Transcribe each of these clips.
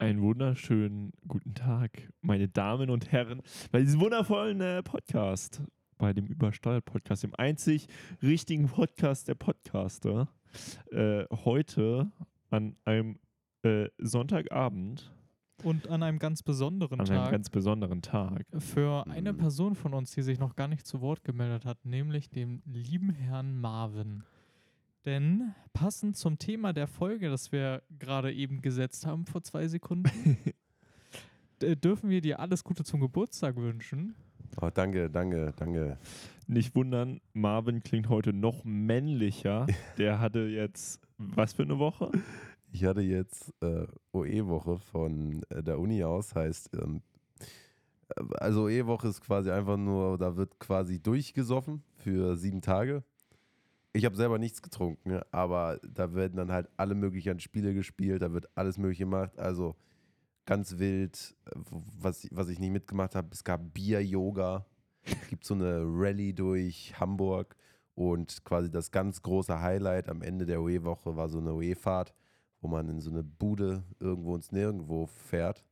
Einen wunderschönen guten Tag, meine Damen und Herren, bei diesem wundervollen äh, Podcast, bei dem Übersteuert-Podcast, dem einzig richtigen Podcast der Podcaster. Äh, heute an einem äh, Sonntagabend, Und an einem ganz besonderen an Tag einem ganz besonderen Tag. für eine Mhm. Person von uns, die sich noch gar nicht zu Wort gemeldet hat, nämlich dem lieben Herrn Marvin. Denn passend zum Thema der Folge, das wir gerade eben gesetzt haben vor zwei Sekunden, dürfen wir dir alles Gute zum Geburtstag wünschen. Oh, danke, danke, danke. Nicht wundern, Marvin klingt heute noch männlicher. Der hatte jetzt, was für eine Woche? Ich hatte jetzt äh, OE-Woche von äh, der Uni aus, heißt, ähm, äh, also OE-Woche ist quasi einfach nur, da wird quasi durchgesoffen für sieben Tage. Ich habe selber nichts getrunken, aber da werden dann halt alle möglichen Spiele gespielt, da wird alles mögliche gemacht, also ganz wild, äh, was, ich- was ich nicht mitgemacht habe, es gab Bier-Yoga, es gibt so eine Rallye durch Hamburg und quasi das ganz große Highlight am Ende der OE-Woche war so eine OE-Fahrt, wo man in so eine Bude irgendwo ins Nirgendwo fährt.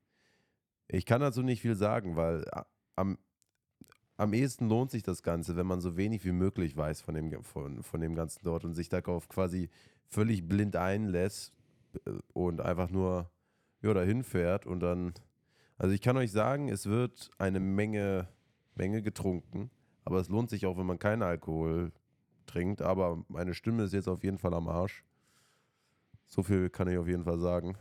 Ich kann dazu nicht viel sagen, weil a- am, am ehesten lohnt sich das Ganze, wenn man so wenig wie möglich weiß von dem, von, von dem Ganzen dort und sich darauf quasi völlig blind einlässt äh, und einfach nur ja, dahin fährt und dann. Also ich kann euch sagen, es wird eine Menge, Menge getrunken, aber es lohnt sich auch, wenn man keinen Alkohol trinkt. Aber meine Stimme ist jetzt auf jeden Fall am Arsch. So viel kann ich auf jeden Fall sagen.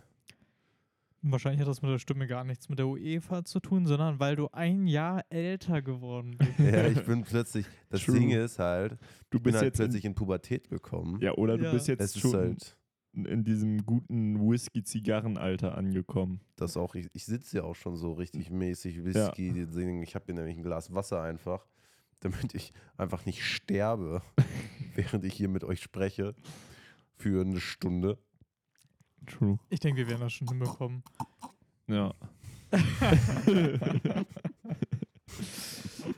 Wahrscheinlich hat das mit der Stimme gar nichts mit der UEFA zu tun, sondern weil du ein Jahr älter geworden bist. Ja, ich bin plötzlich, das True. Ding ist halt, Du ich bin bist halt jetzt in, plötzlich in Pubertät gekommen. ja, oder du Ja. bist jetzt es schon halt, in diesem guten Whisky-Zigarrenalter angekommen. das auch, ich, ich sitze ja auch schon so richtig mäßig Whisky. Deswegen, ich habe hier nämlich ein Glas Wasser einfach, damit ich einfach nicht sterbe, während ich hier mit euch spreche für eine Stunde. True. Ich denke, wir werden das schon hinbekommen. Ja.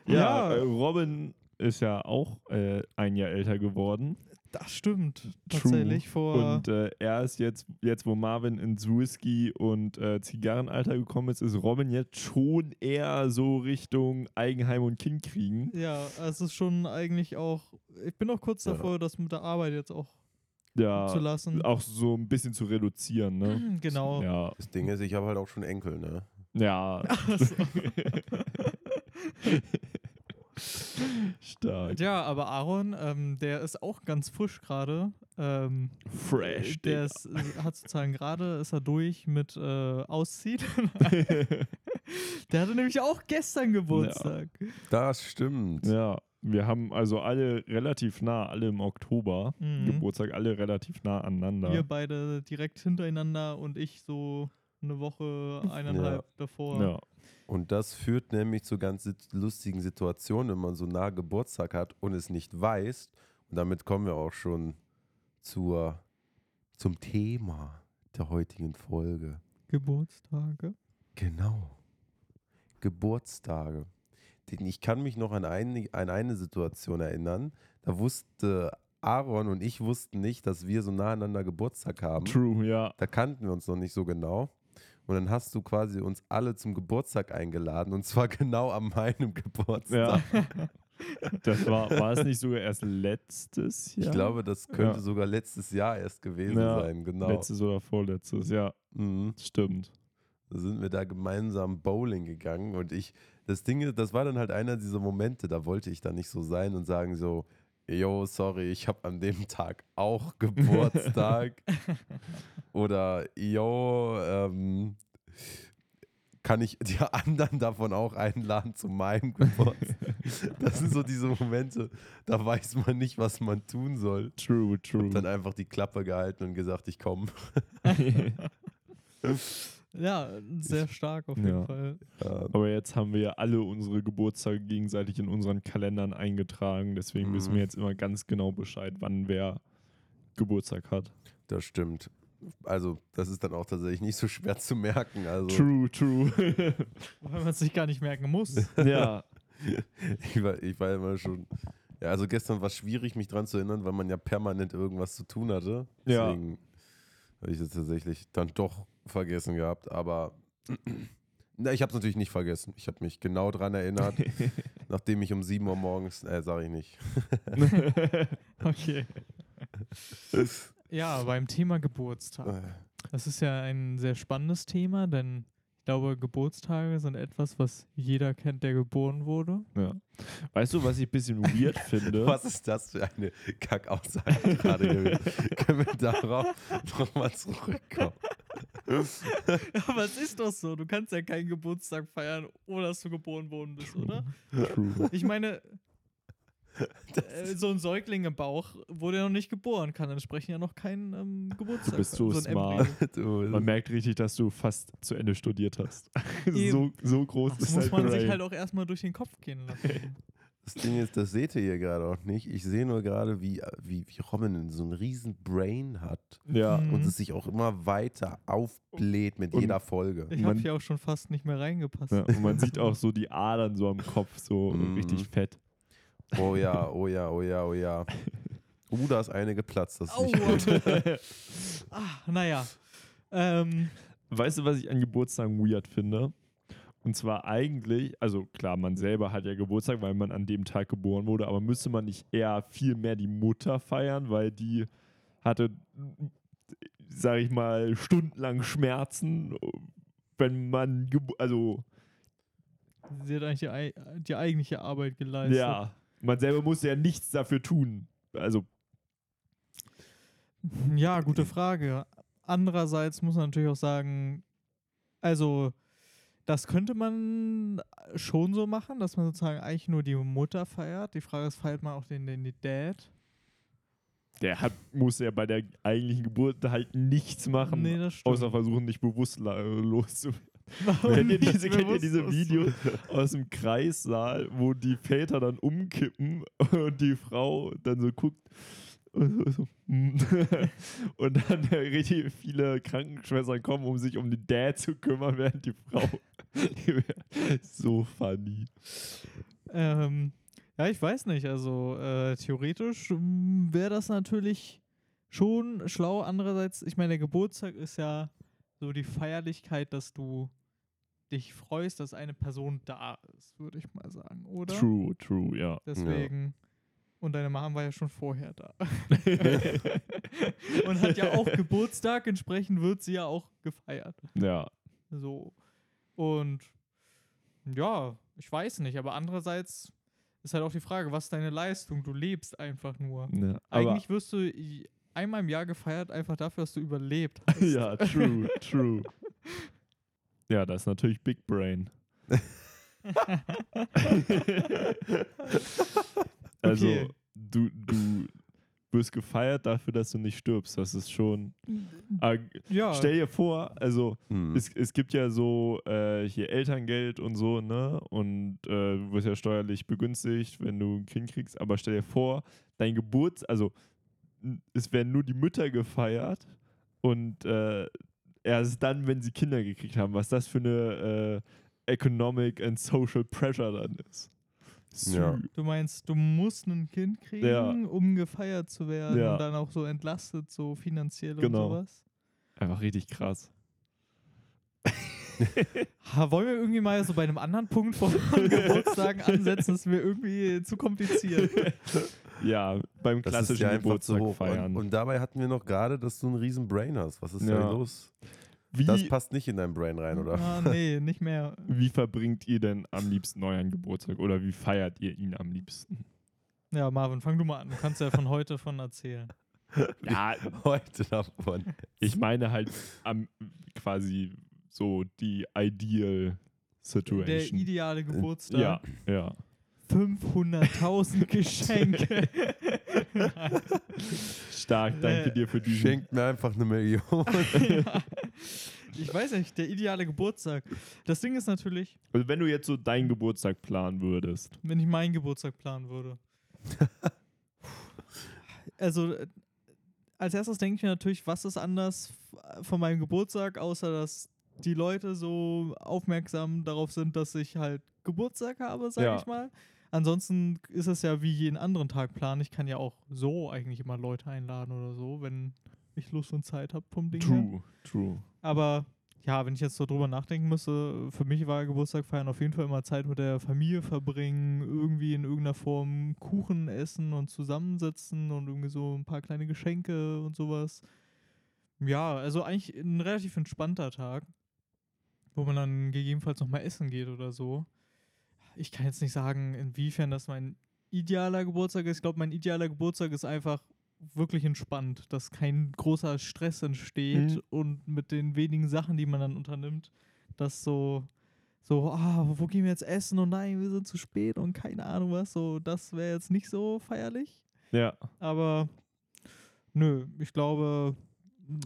ja, Ja. Äh, Robin ist ja auch äh, ein Jahr älter geworden. Das stimmt. True. Tatsächlich vor. Und äh, er ist jetzt, jetzt wo Marvin ins Whisky- und äh, Zigarrenalter gekommen ist, ist Robin jetzt schon eher so Richtung Eigenheim und Kind kriegen. Ja, es ist schon eigentlich auch. Ich bin auch kurz Ja. davor, das mit der Arbeit jetzt auch Ja, zu lassen. auch so ein bisschen zu reduzieren, ne? Genau. Ja, Das Ding ist, ich habe halt auch schon Enkel, ne? ja. Stark. ja, aber Aaron, ähm, der ist auch ganz frisch gerade. Ähm, Fresh, der ist, äh, hat sozusagen gerade, ist er durch mit äh, Ausziehen. der hatte nämlich auch gestern Geburtstag. Das stimmt. Ja, wir haben also alle relativ nah, alle im Oktober Mhm. Geburtstag, alle relativ nah aneinander. Wir beide direkt hintereinander und ich so eine Woche, eineinhalb davor. Ja. Und das führt nämlich zu ganz lustigen Situationen, wenn man so nah Geburtstag hat und es nicht weiß. Und damit kommen wir auch schon zur, zum Thema der heutigen Folge. Geburtstage. Genau. Geburtstage. Ich kann mich noch an eine, an eine Situation erinnern. Da wusste Aaron und ich wussten nicht, dass wir so nah aneinander Geburtstag haben. True, ja. Da kannten wir uns noch nicht so genau. Und dann hast du quasi uns alle zum Geburtstag eingeladen und zwar genau an meinem Geburtstag. Ja. Das war, war es nicht sogar erst letztes Jahr? Ich glaube, das könnte Ja. sogar letztes Jahr erst gewesen Ja, sein. Genau. Letztes oder vorletztes, ja. Mhm. Stimmt. Da sind wir da gemeinsam Bowling gegangen und ich, das Ding ist, das war dann halt einer dieser Momente, da wollte ich dann nicht so sein und sagen so, yo, sorry, ich habe an dem Tag auch Geburtstag. Oder yo, ähm, kann ich die anderen davon auch einladen zu meinem Geburtstag? Das sind so diese Momente, da weiß man nicht, was man tun soll. True, true. Und dann einfach die Klappe gehalten und gesagt, ich komme. Ja, sehr stark auf jeden Ja. Fall. Aber jetzt haben wir ja alle unsere Geburtstage gegenseitig in unseren Kalendern eingetragen. Deswegen wissen Mhm. wir jetzt immer ganz genau Bescheid, wann wer Geburtstag hat. Das stimmt. Also, das ist dann auch tatsächlich nicht so schwer zu merken. Also, True, true. Weil man es sich gar nicht merken muss. ja. ich, war, ich war immer schon. Ja, also gestern war es schwierig, mich dran zu erinnern, weil man ja permanent irgendwas zu tun hatte. Ja. Deswegen habe ich das tatsächlich dann doch vergessen gehabt, aber na, ich habe es natürlich nicht vergessen. Ich habe mich genau dran erinnert, nachdem ich um 7 Uhr morgens, äh, sage ich nicht. Okay. Ja, beim Thema Geburtstag. Äh, Das ist ja ein sehr spannendes Thema, denn ich glaube, Geburtstage sind etwas, was jeder kennt, der geboren wurde. ja. Weißt du, was ich ein bisschen weird finde? Was ist das für eine Kackaussage gerade gewesen? Können wir darauf nochmal zurückkommen? Aber es ist doch so, du kannst ja keinen Geburtstag feiern, ohne dass du geboren worden bist, oder? True. Ich meine, äh, so ein Säugling im Bauch wurde ja noch nicht geboren, kann entsprechend ja noch keinen ähm, Geburtstag Du bist so ein smart. Man merkt richtig, dass du fast zu Ende studiert hast. so, so groß Das ist muss dein man sich Brain. halt auch erstmal durch den Kopf gehen lassen. das Ding ist, das seht ihr hier gerade auch nicht. Ich sehe nur gerade, wie, wie, wie Robin so einen riesen Brain hat Ja. Mhm. und es sich auch immer weiter aufbläht mit Und- jeder Folge. Ich habe hier auch schon fast nicht mehr reingepasst. ja. Und man sieht auch so die Adern so am Kopf, so Mhm. richtig fett. Oh ja, oh ja, oh ja, oh ja. Uh, da ist eine geplatzt. Das ist nicht Aua. gut. Ah, naja. Ähm, Weißt du, was ich an Geburtstagen weird finde? Und zwar eigentlich, also klar, man selber hat ja Geburtstag, weil man an dem Tag geboren wurde, aber müsste man nicht eher viel mehr die Mutter feiern, weil die hatte, sag ich mal, stundenlang Schmerzen, wenn man, also sie hat eigentlich die, die eigentliche Arbeit geleistet. ja, man selber musste ja nichts dafür tun. Also, Ja, gute Frage. Andererseits muss man natürlich auch sagen, also das könnte man schon so machen, dass man sozusagen eigentlich nur die Mutter feiert. Die Frage ist, feiert man auch den, den, Dad? der hat, musste ja bei der eigentlichen Geburt halt nichts machen, Nee, außer versuchen, nicht bewusstlos zu Kennt ihr diese, kennt ihr diese Videos aus dem Kreissaal, wo die Väter dann umkippen und die Frau dann so guckt und, so, so, hm. und dann äh, richtig viele Krankenschwestern kommen, um sich um den Dad zu kümmern, während die Frau so funny. Ähm, ja, ich weiß nicht. Also äh, theoretisch wäre das natürlich schon schlau. Andererseits, ich meine, der Geburtstag ist ja so die Feierlichkeit, dass du dich freust, dass eine Person da ist, würde ich mal sagen, oder? True, true, ja. Deswegen. Und deine Mom war ja schon vorher da. Und hat ja auch Geburtstag, entsprechend wird sie ja auch gefeiert. ja. So. Und ja, ich weiß nicht, aber andererseits ist halt auch die Frage, was ist deine Leistung? Du lebst einfach nur. ja. Eigentlich wirst du einmal im Jahr gefeiert, einfach dafür, dass du überlebt hast. ja, true, true. Ja, das ist natürlich Big Brain. also, Okay. du, du wirst gefeiert dafür, dass du nicht stirbst. Das ist schon. Aber Ja, Stell dir vor, also Hm. es, es gibt ja so äh, hier Elterngeld und so, ne? Und äh, du wirst ja steuerlich begünstigt, wenn du ein Kind kriegst. Aber stell dir vor, dein Geburts-, also es werden nur die Mütter gefeiert und äh, erst dann, wenn sie Kinder gekriegt haben, was das für eine äh, Economic and Social Pressure dann ist. Ja. Du meinst, du musst ein Kind kriegen, Ja. um gefeiert zu werden Ja. und dann auch so entlastet, so finanziell Genau. und sowas. Einfach richtig krass. Ha, wollen wir irgendwie mal so bei einem anderen Punkt von Geburtstagen ansetzen? Das ist mir irgendwie zu kompliziert. Ja, beim klassischen Geburtstag feiern. Und, und dabei hatten wir noch gerade, dass du einen riesen Brain hast. Was ist Ja. da los? Wie, Das passt nicht in dein Brain rein, oder? Ah, nee, nicht mehr. wie verbringt ihr denn am liebsten euren Geburtstag oder wie feiert ihr ihn am liebsten? Ja, Marvin, fang du mal an. Du kannst ja von heute von erzählen. Ja, Heute davon. ich meine halt am, quasi so die Ideal Der Situation. ideale Geburtstag. ja, ja. 500.000 Geschenke. Stark, danke dir für diesen. Schenkt mir einfach eine Million. Ja. Ich weiß nicht, der ideale Geburtstag. Das Ding ist natürlich, Also wenn du jetzt so deinen Geburtstag planen würdest. wenn ich meinen Geburtstag planen würde. also, äh, als erstes denke ich mir natürlich, was ist anders von meinem Geburtstag, außer dass die Leute so aufmerksam darauf sind, dass ich halt Geburtstag habe, sag Ja. ich mal. Ansonsten ist es ja wie jeden anderen Tag planen. Ich kann ja auch so eigentlich immer Leute einladen oder so, wenn ich Lust und Zeit habe vom Ding her. True, true. Aber ja, wenn ich jetzt so drüber nachdenken müsste, für mich war Geburtstag feiern auf jeden Fall immer Zeit mit der Familie verbringen, irgendwie in irgendeiner Form Kuchen essen und zusammensitzen und irgendwie so ein paar kleine Geschenke und sowas. Ja, also eigentlich ein relativ entspannter Tag, wo man dann gegebenenfalls nochmal essen geht oder so. Ich kann jetzt nicht sagen, inwiefern das mein idealer Geburtstag ist. Ich glaube, mein idealer Geburtstag ist einfach wirklich entspannt, dass kein großer Stress entsteht Mhm. und mit den wenigen Sachen, die man dann unternimmt, dass so, so, ah, wo gehen wir jetzt essen und nein, wir sind zu spät und keine Ahnung was, so, das wäre jetzt nicht so feierlich. Ja. Aber nö, ich glaube.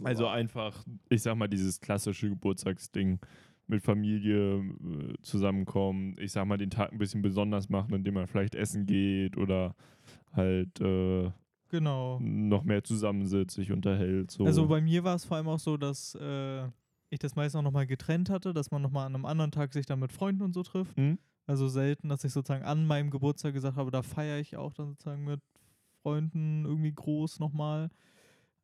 Also einfach, ich sag mal, dieses klassische Geburtstagsding mit Familie äh, zusammenkommen, ich sag mal, den Tag ein bisschen besonders machen, indem man vielleicht essen geht oder halt äh, Genau. noch mehr zusammensitzt, sich unterhält. So. Also bei mir war es vor allem auch so, dass äh, ich das meist auch nochmal getrennt hatte, dass man nochmal an einem anderen Tag sich dann mit Freunden und so trifft. Hm? Also selten, dass ich sozusagen an meinem Geburtstag gesagt habe, da feiere ich auch dann sozusagen mit Freunden irgendwie groß nochmal.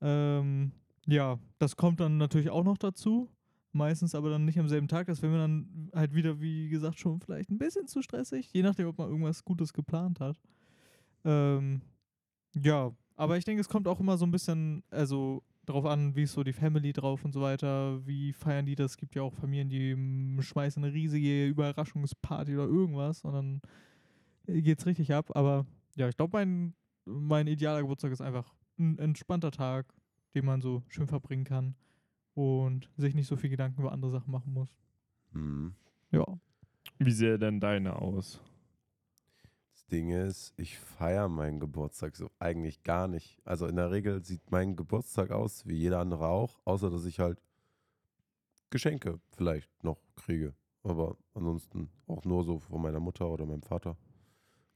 Ähm, ja, das kommt dann natürlich auch noch dazu. Meistens aber dann nicht am selben Tag. Das wäre mir dann halt wieder, wie gesagt, schon vielleicht ein bisschen zu stressig. Je nachdem, ob man irgendwas Gutes geplant hat. Ähm, ja, aber ich denke, es kommt auch immer so ein bisschen, also drauf an, wie ist so die Family drauf und so weiter, wie feiern die das? Es gibt ja auch Familien, die schmeißen eine riesige Überraschungsparty oder irgendwas und dann äh, geht's richtig ab. Aber ja, ich glaube, mein, mein idealer Geburtstag ist einfach ein entspannter Tag, den man so schön verbringen kann und sich nicht so viel Gedanken über andere Sachen machen muss. Hm. Ja. Wie sähe denn deine aus? Das Ding ist, ich feiere meinen Geburtstag so eigentlich gar nicht. Also in der Regel sieht mein Geburtstag aus wie jeder andere auch, außer dass ich halt Geschenke vielleicht noch kriege. Aber ansonsten auch nur so von meiner Mutter oder meinem Vater.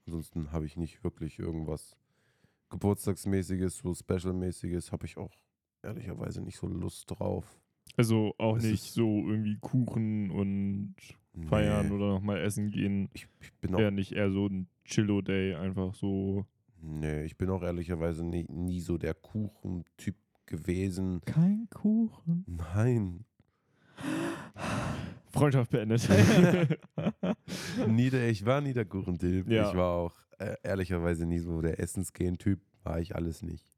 Ansonsten habe ich nicht wirklich irgendwas Geburtstagsmäßiges, so Specialmäßiges, habe ich auch ehrlicherweise nicht so Lust drauf. Also auch Es nicht so irgendwie Kuchen und feiern Nee, oder nochmal essen gehen. ich, ich bin auch Eher nicht eher so ein Chillo-Day, einfach so. Nee, ich bin auch ehrlicherweise nie, nie so der Kuchentyp gewesen. Kein Kuchen. Nein, Freundschaft beendet. nie der, ich war nie der Kuchentyp. Ja. Ich war auch äh, ehrlicherweise nie so der Essensgehen-Typ. War ich alles nicht.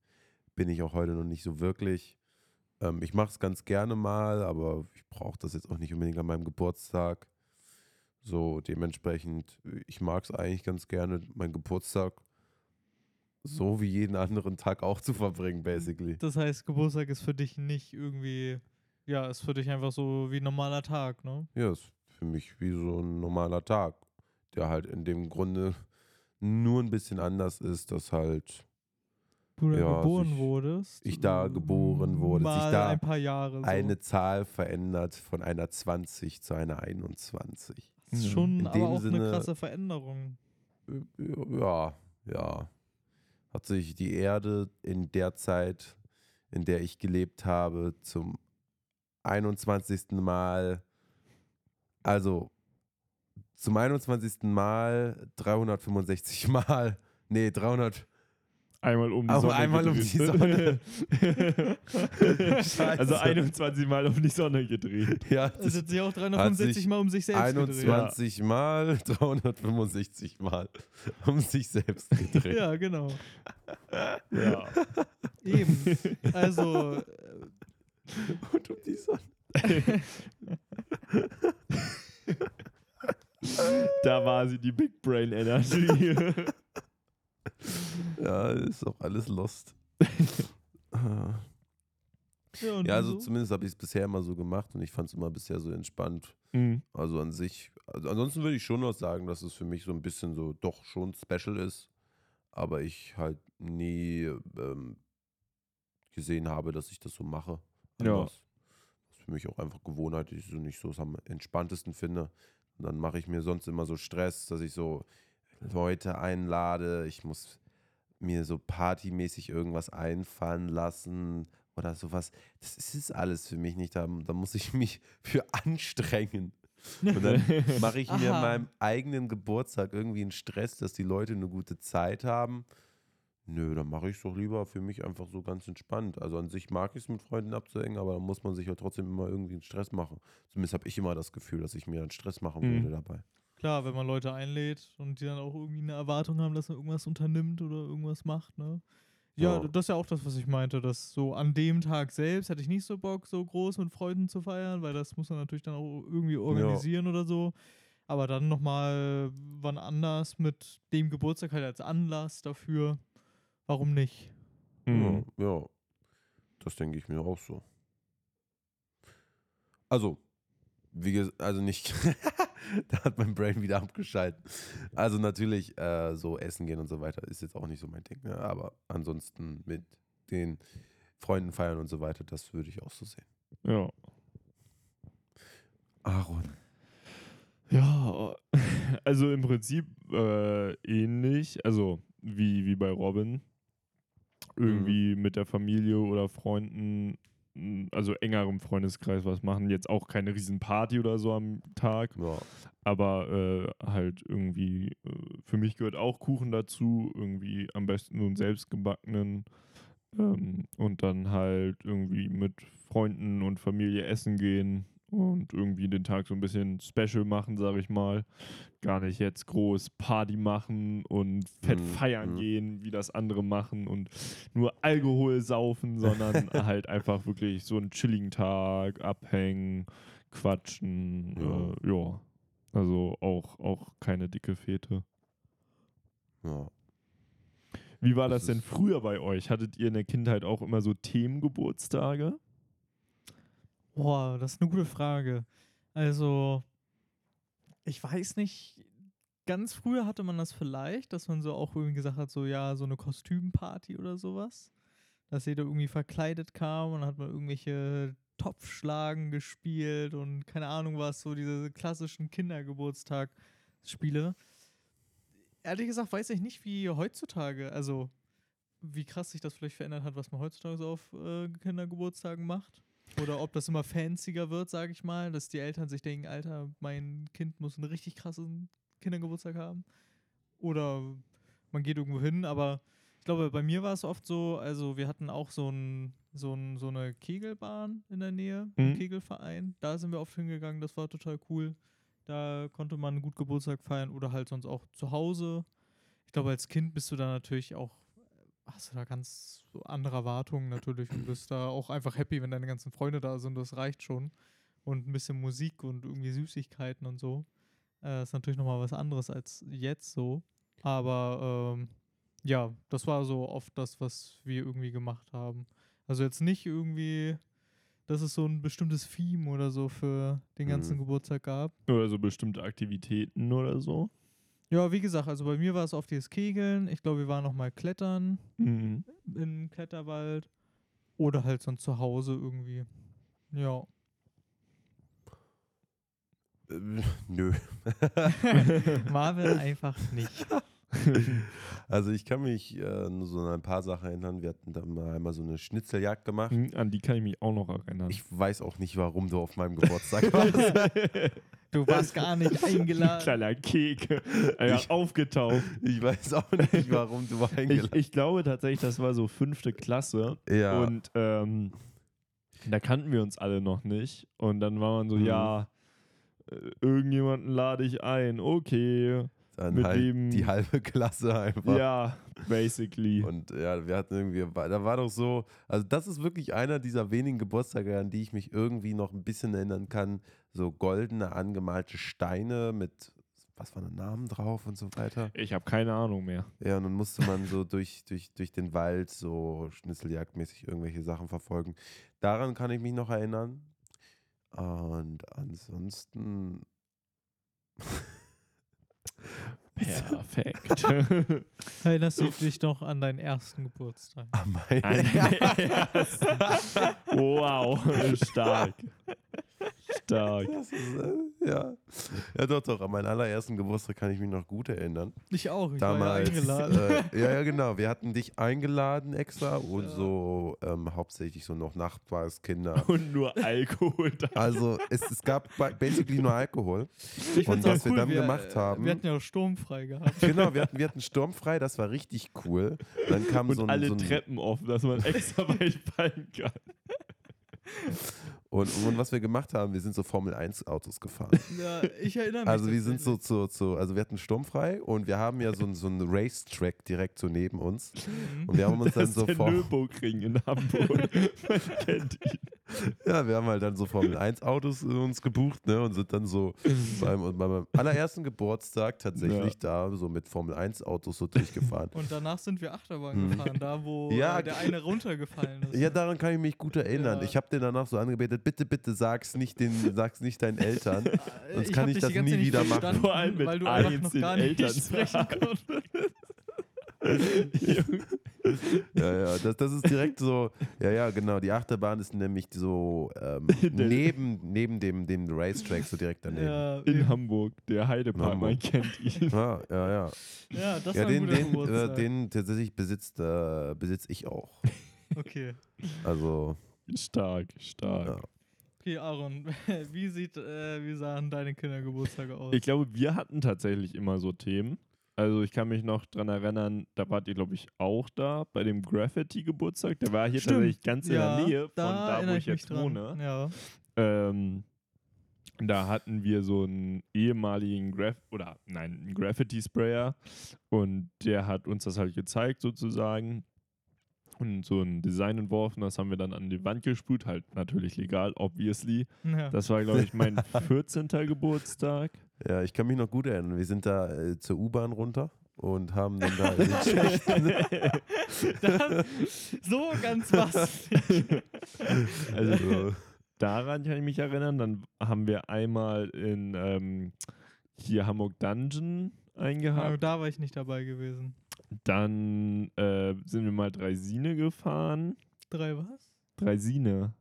Bin ich auch heute noch nicht so wirklich. Ähm, ich mache es ganz gerne mal, aber ich brauche das jetzt auch nicht unbedingt an meinem Geburtstag. So, dementsprechend, ich mag es eigentlich ganz gerne, meinen Geburtstag so wie jeden anderen Tag auch zu verbringen, basically. Das heißt, Geburtstag ist für dich nicht irgendwie, ja, ist für dich einfach so wie ein normaler Tag, ne? Ja, ist für mich wie so ein normaler Tag, der halt in dem Grunde nur ein bisschen anders ist, dass halt Du da Ja, geboren ich- wurdest. ich da geboren wurde, sich da ein paar Jahre. So. eine Zahl verändert von einer 20 zu einer 21. das ist schon In aber auch Sinne- eine krasse Veränderung. Ja, ja. Hat sich die Erde in der Zeit, in der ich gelebt habe, zum 21. Mal, also zum 21. Mal 365 Mal, nee, 300, Einmal um die Auch Sonne. einmal um die gedreht. Scheiße. also 21 Mal um die Sonne gedreht. ja, Das das hat sich auch 365 sich Mal um sich selbst gedreht. 21 Mal 365 Mal um sich selbst gedreht. Ja, genau. Ja. Eben. Also, Und um die Sonne. Da war sie, die Big Brain Energy. Ja, ist auch alles lost. Ja, Ja, also so? zumindest habe ich es bisher immer so gemacht und ich fand es immer bisher so entspannt. Mhm. Also an sich, also ansonsten würde ich schon noch sagen, dass es für mich so ein bisschen so doch schon special ist, aber ich halt nie ähm, gesehen habe, dass ich das so mache. Ja. Das ist für mich auch einfach Gewohnheit, die ich so nicht so am entspanntesten finde. Und dann mache ich mir sonst immer so Stress, dass ich so Leute einlade, ich muss mir so partymäßig irgendwas einfallen lassen oder sowas. Das ist es alles für mich nicht. Da, da muss ich mich für anstrengen. Und dann mache ich mir meinem eigenen Geburtstag irgendwie einen Stress, dass die Leute eine gute Zeit haben. Nö, dann mache ich es doch lieber für mich einfach so ganz entspannt. Also an sich mag ich es mit Freunden abzuhängen, aber dann muss man sich ja trotzdem immer irgendwie einen Stress machen. Zumindest habe ich immer das Gefühl, dass ich mir einen Stress machen Mhm. würde dabei. Klar, wenn man Leute einlädt und die dann auch irgendwie eine Erwartung haben, dass man irgendwas unternimmt oder irgendwas macht, ne? Ja, Ja. das ist ja auch das, was ich meinte, dass so an dem Tag selbst hätte ich nicht so Bock, so groß mit Freunden zu feiern, weil das muss man natürlich dann auch irgendwie organisieren oder so. Aber dann nochmal wann anders mit dem Geburtstag halt als Anlass dafür, warum nicht? Mhm. Ja, ja, das denke ich mir auch so. Also, wie gesagt, also nicht, da hat mein Brain wieder abgeschaltet. Also natürlich, äh, so essen gehen und so weiter ist jetzt auch nicht so mein Ding, ne? aber ansonsten mit den Freunden feiern und so weiter, das würde ich auch so sehen. Ja. Aaron. Ja, also im Prinzip äh, ähnlich, also wie, wie bei Robin. Irgendwie mit der Familie oder Freunden, also engerem Freundeskreis was machen. Jetzt auch keine Riesenparty oder so am Tag, Ja, aber äh, halt irgendwie, äh, für mich gehört auch Kuchen dazu, irgendwie am besten so einen selbstgebackenen ähm, und dann halt irgendwie mit Freunden und Familie essen gehen und irgendwie den Tag so ein bisschen special machen, sage ich mal. Gar nicht jetzt groß Party machen und fett Mhm, feiern mhm. gehen, wie das andere machen und nur Alkohol saufen, sondern halt einfach wirklich so einen chilligen Tag, abhängen, quatschen, Ja. äh, ja. Also auch, auch keine dicke Fete. ja. Wie war Das das denn früher bei euch? Hattet ihr in der Kindheit auch immer so Themengeburtstage? Boah, das ist eine gute Frage. Also, ich weiß nicht, ganz früher hatte man das vielleicht, dass man so auch irgendwie gesagt hat, so ja, so eine Kostümparty oder sowas. Dass jeder irgendwie verkleidet kam und dann hat man irgendwelche Topfschlagen gespielt und keine Ahnung was, so diese klassischen Kindergeburtstag-Spiele. Ehrlich gesagt weiß ich nicht, wie heutzutage, also wie krass sich das vielleicht verändert hat, was man heutzutage so auf äh, Kindergeburtstagen macht. Oder ob das immer fancier wird, sage ich mal, dass die Eltern sich denken, Alter, mein Kind muss einen richtig krassen Kindergeburtstag haben. Oder man geht irgendwo hin, aber ich glaube, bei mir war es oft so, also wir hatten auch so, ein, so, ein, so eine Kegelbahn in der Nähe, Mhm. einen Kegelverein. Da sind wir oft hingegangen, das war total cool. Da konnte man gut Geburtstag feiern oder halt sonst auch zu Hause. Ich glaube, als Kind bist du da natürlich auch, hast du da ganz andere Erwartungen natürlich und bist da auch einfach happy, wenn deine ganzen Freunde da sind. Das reicht schon. Und ein bisschen Musik und irgendwie Süßigkeiten und so. Äh, ist natürlich nochmal was anderes als jetzt so. Aber ähm, ja, das war so oft das, was wir irgendwie gemacht haben. Also jetzt nicht irgendwie, dass es so ein bestimmtes Theme oder so für den ganzen Mhm. Geburtstag gab. Oder so bestimmte Aktivitäten oder so? Ja, wie gesagt, also bei mir war es oft dieses Kegeln. Ich glaube, wir waren noch mal klettern Mhm. im Kletterwald. Oder halt sonst zu Hause irgendwie. Ja. Äh, nö. Marvin einfach nicht. Also ich kann mich äh, nur so an ein paar Sachen erinnern. Wir hatten da mal einmal so eine Schnitzeljagd gemacht. Mhm, An die kann ich mich auch noch erinnern. Ich weiß auch nicht, warum du auf meinem Geburtstag warst. Du warst gar nicht eingeladen. Kleiner Kek. Einfach Ich- aufgetaucht. Ich weiß auch nicht, warum du Ich, eingeladen ich glaube tatsächlich, das war so fünfte Klasse. Ja, Und ähm, da kannten wir uns alle noch nicht. Und dann war man so, Mhm. ja, äh, irgendjemanden lade ich ein. Okay. Dann mit halt wem- die halbe Klasse einfach. Ja, basically. Und ja, wir hatten irgendwie, da war doch so, also das ist wirklich einer dieser wenigen Geburtstage, an die ich mich irgendwie noch ein bisschen erinnern kann. So goldene angemalte Steine mit, was war der Namen drauf und so weiter. Ich habe keine Ahnung mehr. Ja, und dann musste man so durch, durch, durch den Wald so schnitzeljagdmäßig irgendwelche Sachen verfolgen. Daran kann ich mich noch erinnern. Und ansonsten. Perfekt. Erinnerst du dich noch an deinen ersten Geburtstag? an meine- Ein- wow, stark. Stark. Das ist, äh, ja. ja, doch, doch. An meinen allerersten Geburtstag kann ich mich noch gut erinnern. Ich auch. Ich Damals. war ja eingeladen. Äh, ja, ja, genau. Wir hatten dich eingeladen extra und Ja. so ähm, hauptsächlich so noch Nachbarskinder. Und nur Alkohol da. Also es, es gab ba- basically nur Alkohol. Ich Und was wir cool, dann gemacht äh, haben- Wir hatten ja auch sturmfrei gehabt. Genau, wir hatten, wir hatten sturmfrei, das war richtig cool. Dann kam Und so ein, alle so ein Treppen offen, dass man extra weit fallen kann. Und, und was wir gemacht haben, wir sind so Formel 1 Autos gefahren. Ja, ich erinnere mich. Also wir sind so zu, zu, also wir hatten sturmfrei und wir haben ja so, ein- so einen Racetrack direkt so neben uns. Mhm. Und wir haben uns Das dann ist so vor, Nürburgring in Hamburg. Man kennt ihn. ja, wir haben halt dann so Formel 1 Autos äh, uns gebucht, ne, und sind dann so beim, und bei meinem allerersten Geburtstag tatsächlich da so mit Formel 1 Autos so durchgefahren. Und danach sind wir Achterbahn Hm. gefahren, da wo Ja, äh, der eine runtergefallen ist. Ja, daran kann ich mich gut erinnern. Ja. Ich habe den danach so angebetet, bitte, bitte sag's nicht den, sag's nicht deinen Eltern. Sonst ich kann ich das nie wieder machen. Vor allem mit weil du einfach noch gar nicht Eltern sprechen konntest. Ja, ja, das, das ist direkt so, ja, ja, genau. Die Achterbahn ist nämlich so ähm, neben, neben dem, dem Racetrack, so direkt daneben. Ja, Ja, In. Hamburg, der Heidepark, man kennt ihn. ja, ja. ja, das Ja, war ein den, guter den, äh, den tatsächlich besitzt, äh, besitz ich auch. Okay. Also, Stark, stark. Ja. Okay, Aaron, wie, sieht, äh, wie sahen deine Kindergeburtstage aus? Ich glaube, wir hatten tatsächlich immer so Themen. Also ich kann mich noch dran erinnern, da wart ihr, glaube ich, auch da bei dem Graffiti-Geburtstag. Der war hier Stimmt. tatsächlich ganz in ja, der Nähe von da, da, wo ich jetzt dran. wohne. Ja. Ähm, da hatten wir so einen ehemaligen Graf oder nein, einen Graffiti-Sprayer und der hat uns das halt gezeigt sozusagen und so ein Design entworfen, das haben wir dann an die Wand gesprüht, halt natürlich legal, obviously. ja. Das war, glaube ich, mein 14. Geburtstag. ja, ich kann mich noch gut erinnern. Wir sind da äh, zur U-Bahn runter und haben dann da in den das, so ganz was. Also so, daran kann ich mich erinnern. Dann haben wir einmal in ähm, hier Hamburg Dungeon Aber eingehabt. da war ich nicht dabei gewesen. Dann äh, sind wir mal Dreisine gefahren. Drei was? Dreisine.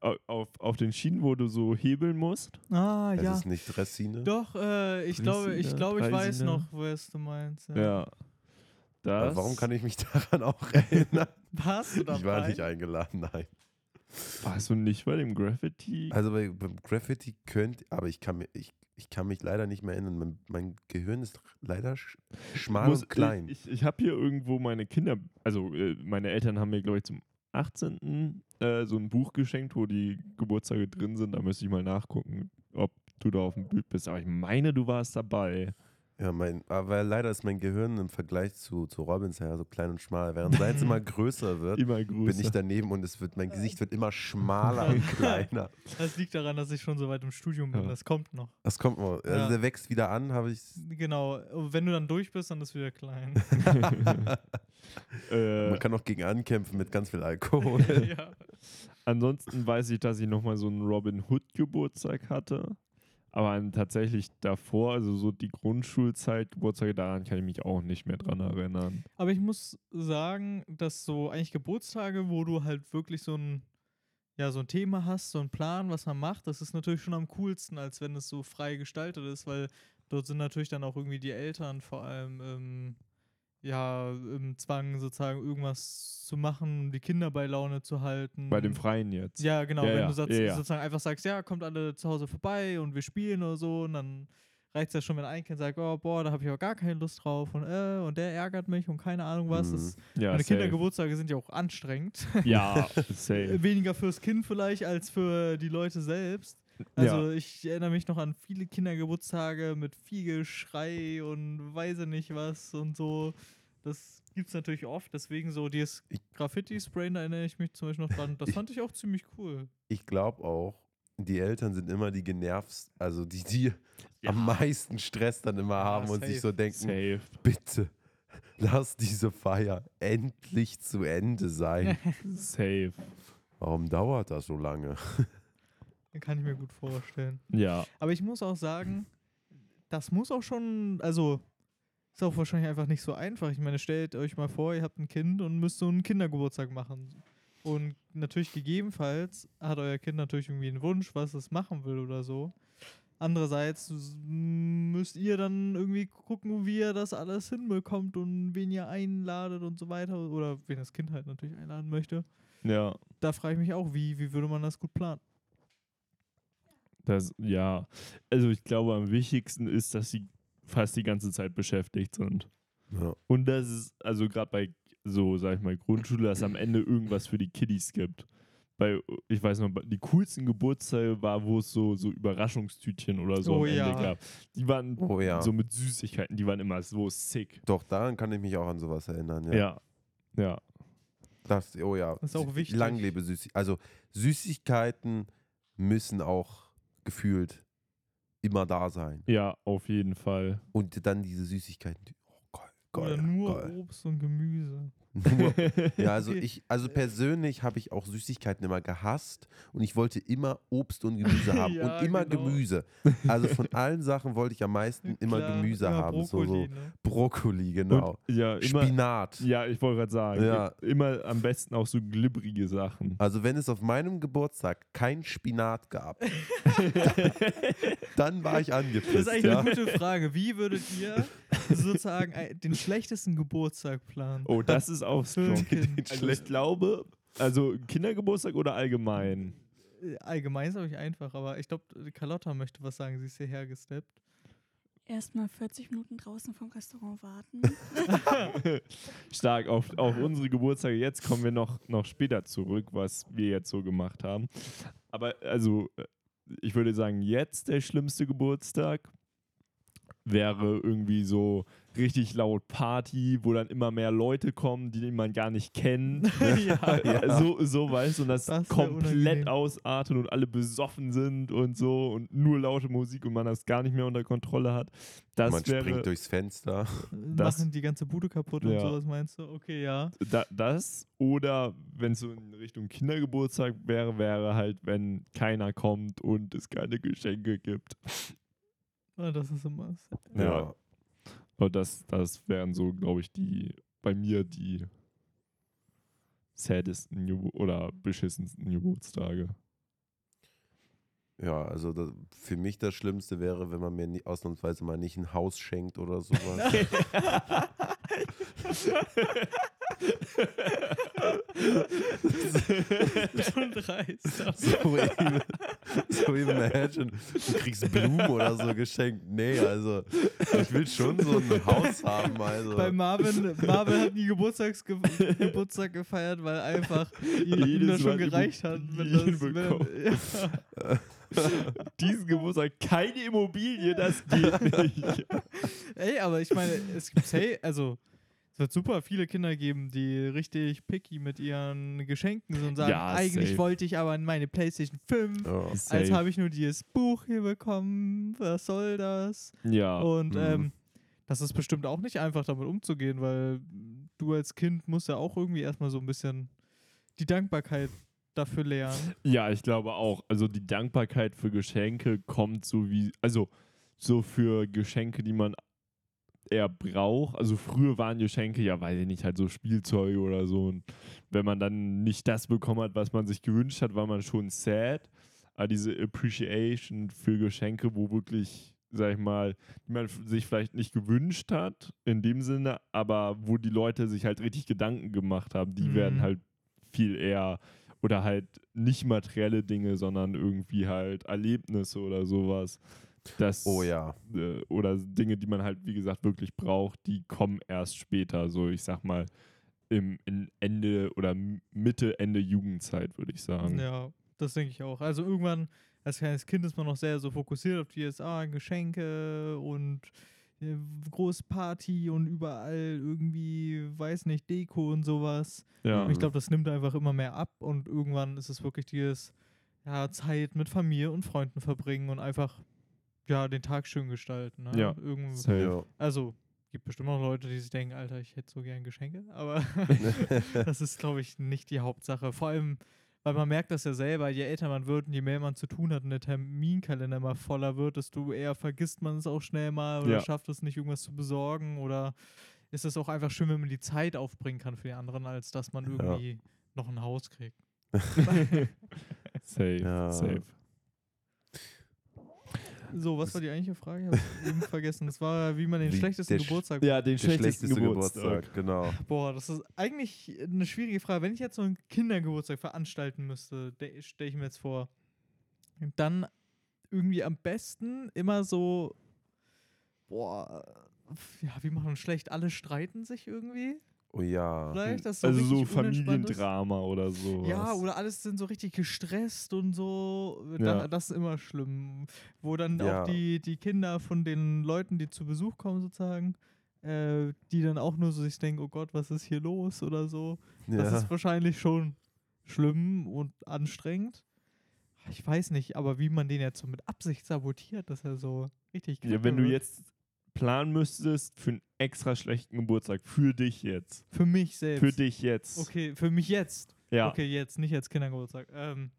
Au- Auf, auf den Schienen, wo du so hebeln musst. Ah, es ja. ist nicht Dressine. Doch, äh, ich glaube, ich, glaube, ich weiß noch, was du meinst. Ja. Ja. Das. Aber warum kann ich mich daran auch erinnern? Warst du dabei? Ich war nicht eingeladen, nein. Warst du nicht bei dem Graffiti? Also bei, beim Graffiti könnte, aber ich kann, mir, ich, ich kann mich leider nicht mehr erinnern. Mein, mein Gehirn ist leider sch, schmal muss- und klein. Ich, ich habe hier irgendwo meine Kinder, also äh, meine Eltern haben mir, glaube ich, zum 18. Äh, so ein Buch geschenkt, wo die Geburtstage drin sind. Da müsste ich mal nachgucken, ob du da auf dem Bild bist. Aber ich meine, du warst dabei. Ja, mein, aber leider ist mein Gehirn im Vergleich zu, zu Robins ja so klein und schmal. Während seins immer größer wird, Immer größer. bin ich daneben und es wird, mein Gesicht wird immer schmaler und kleiner. Das liegt daran, dass ich schon so weit im Studium bin. Ja. Das kommt noch. Das kommt mal. Also Ja. der wächst wieder an, habe ich. Genau. Wenn du dann durch bist, dann ist wieder klein. äh, Man kann auch gegen ankämpfen mit ganz viel Alkohol. ja. ansonsten weiß ich, dass ich nochmal so einen Robin Hood Geburtstag hatte. Aber tatsächlich davor, also so die Grundschulzeit, Geburtstage, daran kann ich mich auch nicht mehr dran erinnern. Aber ich muss sagen, dass so eigentlich Geburtstage, wo du halt wirklich so ein, ja, so ein Thema hast, so ein Plan, was man macht, das ist natürlich schon am coolsten, als wenn es so frei gestaltet ist, weil dort sind natürlich dann auch irgendwie die Eltern vor allem ähm, ja, im Zwang sozusagen irgendwas zu machen, die Kinder bei Laune zu halten. Bei dem Freien jetzt. Ja, genau. Ja, wenn ja, du satz, ja, ja. sozusagen einfach sagst, ja, kommt alle zu Hause vorbei und wir spielen oder so, und dann reicht es ja schon, wenn ein Kind sagt, oh, boah, da habe ich aber gar keine Lust drauf und äh, und der ärgert mich und keine Ahnung was. Mhm. Das, ja, meine safe. Kindergeburtstage sind ja auch anstrengend. Ja, safe. Weniger fürs Kind vielleicht als für die Leute selbst. Also ich erinnere mich noch an viele Kindergeburtstage mit viel Geschrei und weiß ich nicht was und so. Das gibt es natürlich oft, deswegen so dieses Graffiti-Sprayen, da erinnere ich mich zum Beispiel noch dran. Das Ich- fand ich auch ziemlich cool. Ich glaube auch, die Eltern sind immer die genervt, also die, die am meisten Stress dann immer haben und sich safe. so denken, Safe. bitte, lass diese Feier endlich zu Ende sein. Safe. Warum dauert das so lange? Kann ich mir gut vorstellen. Ja. Aber ich muss auch sagen, das muss auch schon, also ist auch wahrscheinlich einfach nicht so einfach. Ich meine, stellt euch mal vor, ihr habt ein Kind und müsst so einen Kindergeburtstag machen. Und natürlich gegebenenfalls hat euer Kind natürlich irgendwie einen Wunsch, was es machen will oder so. Andererseits müsst ihr dann irgendwie gucken, wie ihr das alles hinbekommt und wen ihr einladet und so weiter. Oder wen das Kind halt natürlich einladen möchte. Ja, Da frage ich mich auch, wie, wie würde man das gut planen? das, ja. Also ich glaube, am wichtigsten ist, dass sie fast die ganze Zeit beschäftigt sind. Ja. Und dass es, also gerade bei so, sag ich mal, Grundschule, dass am Ende irgendwas für die Kiddies gibt. Bei, ich weiß noch, die coolsten Geburtstage war, wo es so, so Überraschungstütchen oder so Oh am Ende ja. gab. Die waren Oh ja. so mit Süßigkeiten, die waren immer so sick. Doch, daran kann ich mich auch an sowas erinnern. Ja. Ja. Ja. Das, oh ja. Das ist auch wichtig. Lang lebe Süßigkeiten. Also Süßigkeiten müssen auch gefühlt immer da sein. Ja, auf jeden Fall. Und dann diese Süßigkeiten. Oh, geil, geil, oder nur geil. Obst und Gemüse. Nur, ja, also ich, also persönlich habe ich auch Süßigkeiten immer gehasst und ich wollte immer Obst und Gemüse haben Ja, und immer genau. Gemüse. Also von allen Sachen wollte ich am meisten immer Klar, Gemüse immer haben. so, Brokkoli, so ne? Brokkoli, genau. Und, ja, immer. Spinat. Ja, ich wollte gerade sagen. Ja. Immer am besten auch so glibbrige Sachen. Also wenn es auf meinem Geburtstag kein Spinat gab, dann war ich Das angepisst. ist eigentlich ja. eine gute Frage. Wie würdet ihr sozusagen den schlechtesten Geburtstag planen? Oh, das ist auch strong. Also ich glaube, also Kindergeburtstag oder allgemein? Äh, Allgemein ist glaube ich einfach, aber ich glaube, Carlotta möchte was sagen. Sie ist hierher gesteppt. Erstmal 40 Minuten draußen vom Restaurant warten. Stark auf, auf unsere Geburtstage. Jetzt kommen wir noch, noch später zurück, was wir jetzt so gemacht haben. Aber also, äh, ich würde sagen, jetzt der schlimmste Geburtstag wäre irgendwie so richtig laut Party, wo dann immer mehr Leute kommen, die man gar nicht kennt. ja. Ja. So, so weißt du, und das, Das komplett ausartet und alle besoffen sind und so und nur laute Musik und man das gar nicht mehr unter Kontrolle hat. Das Man wäre springt durchs Fenster. Das- Machen die ganze Bude kaputt und Ja. sowas, meinst du? Okay, ja. da, das oder wenn es so in Richtung Kindergeburtstag wäre, wäre halt, wenn keiner kommt und es keine Geschenke gibt. Ah, Das ist immer. Ja. Und das, das wären so, glaube ich, die bei mir die saddesten Gebu oder beschissensten Geburtstage. Ja, also das, für mich das Schlimmste wäre, wenn man mir nie, ausnahmsweise mal nicht ein Haus schenkt oder sowas. Schon dreist. so, eben, so imagine, du kriegst Blumen oder so geschenkt. Nee, also ich will schon so ein Haus haben. Also. Bei Marvin, Marvin hat nie Geburtstagsge Geburtstag gefeiert, weil einfach ihm das schon gereicht hat. Wenn das, wenn. Diesen Geburtstag keine Immobilie, das geht nicht. Ey, aber ich meine, es gibt safe, also es wird super viele Kinder geben, die richtig picky mit ihren Geschenken sind und sagen, Ja, eigentlich safe. wollte ich aber meine Playstation 5. ja. Als habe ich nur dieses Buch hier bekommen. Was soll das? ja. Und mhm. ähm, das ist bestimmt auch nicht einfach, damit umzugehen, weil du als Kind musst ja auch irgendwie erstmal so ein bisschen die Dankbarkeit dafür lernen. Ja, ich glaube auch. Also die Dankbarkeit für Geschenke kommt so wie, also so für Geschenke, die man eher braucht. Also früher waren Geschenke, ja, weiß ich nicht, halt so Spielzeuge oder so. Und wenn man dann nicht das bekommen hat, was man sich gewünscht hat, war man schon sad. Aber diese Appreciation für Geschenke, wo wirklich, sag ich mal, die man sich vielleicht nicht gewünscht hat, in dem Sinne, aber wo die Leute sich halt richtig Gedanken gemacht haben, die Mhm. werden halt viel eher oder halt nicht materielle Dinge, sondern irgendwie halt Erlebnisse oder sowas. Das, Oh ja. äh, oder Dinge, die man halt, wie gesagt, wirklich braucht, die kommen erst später. So, ich sag mal, im Ende oder Mitte, Ende Jugendzeit, würde ich sagen. Ja, das denke ich auch. Also irgendwann, als kleines Kind ist man noch sehr so fokussiert auf die ah, Geschenke und äh, große Party und überall irgendwie, weiß nicht, Deko und sowas. Ja. Und ich glaube, das nimmt einfach immer mehr ab und irgendwann ist es wirklich dieses, ja, Zeit mit Familie und Freunden verbringen und einfach, ja, den Tag schön gestalten. Ne? Ja, Irgend, Safe. Ja. also, gibt bestimmt noch Leute, die sich denken, Alter, ich hätte so gern Geschenke, aber das ist, glaube ich, nicht die Hauptsache. Vor allem, weil man merkt das ja selber, je älter man wird und je mehr man zu tun hat und der Terminkalender immer voller wird, desto eher vergisst man es auch schnell mal oder Ja. schafft es nicht, irgendwas zu besorgen oder ist es auch einfach schön, wenn man die Zeit aufbringen kann für die anderen, als dass man irgendwie noch ein Haus kriege. safe, Ja. safe. So, was war die eigentliche Frage? Ich habe eben vergessen. Das war, wie man den Wie schlechtesten Geburtstag. Ja, den schlechtesten schlechteste Geburtstag. Geburtstag, genau. Boah, das ist eigentlich eine schwierige Frage. Wenn ich jetzt so einen Kindergeburtstag veranstalten müsste, stelle ich mir jetzt vor, dann irgendwie am besten immer so, boah, ja, wie machen wir schlecht? Alle streiten sich irgendwie? Oh ja. Vielleicht, dass so Also so? Familiendrama oder so. Ja, oder alles sind so richtig gestresst und so. Da, Ja. Das ist immer schlimm. Wo dann Ja. auch die, die Kinder von den Leuten, die zu Besuch kommen, sozusagen, äh, die dann auch nur so sich denken, oh Gott, was ist hier los oder so. Das ja. ist wahrscheinlich schon schlimm und anstrengend. Ich weiß nicht, aber wie man den jetzt so mit Absicht sabotiert, dass er so richtig Ja, wenn du jetzt planen müsstest für einen extra schlechten Geburtstag, für dich jetzt. Für mich selbst. Für dich jetzt. Okay, für mich jetzt. Ja. Okay, jetzt, nicht als Kindergeburtstag. Ähm,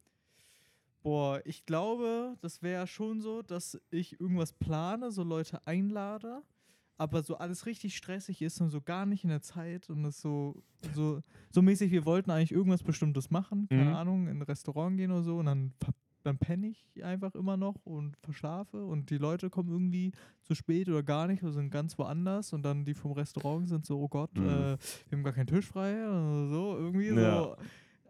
boah, ich glaube, das wäre schon so, dass ich irgendwas plane, so Leute einlade, aber so alles richtig stressig ist und so gar nicht in der Zeit und das so, so, so mäßig, wir wollten eigentlich irgendwas Bestimmtes machen, keine Mhm. Ahnung, in ein Restaurant gehen oder so und dann, dann penne ich einfach immer noch und verschlafe und die Leute kommen irgendwie zu spät oder gar nicht oder sind ganz woanders und dann die vom Restaurant sind so, oh Gott, Mhm. äh, wir haben gar keinen Tisch frei oder so, irgendwie so.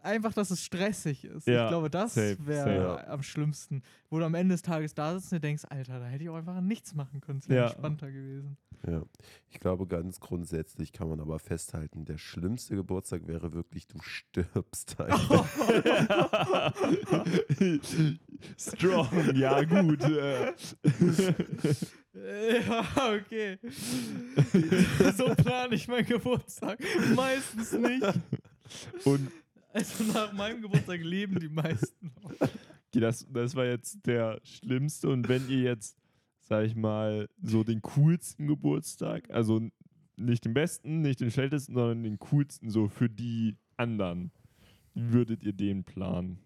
Einfach, dass es stressig ist. Ja, ich glaube, das wäre am schlimmsten. Wo du am Ende des Tages da sitzt und dir denkst, Alter, da hätte ich auch einfach nichts machen können. Es wäre Ja. entspannter gewesen. ja. Ich glaube, ganz grundsätzlich kann man aber festhalten, der schlimmste Geburtstag wäre wirklich, du stirbst einfach. Strong, ja gut. äh. ja, okay. so plane ich meinen Geburtstag. Meistens nicht. Und Also nach meinem Geburtstag leben die meisten noch. okay, das, das war jetzt der schlimmste. Und wenn ihr jetzt, sag ich mal, so den coolsten Geburtstag, also nicht den besten, nicht den schlechtesten, sondern den coolsten so für die anderen, würdet ihr den planen?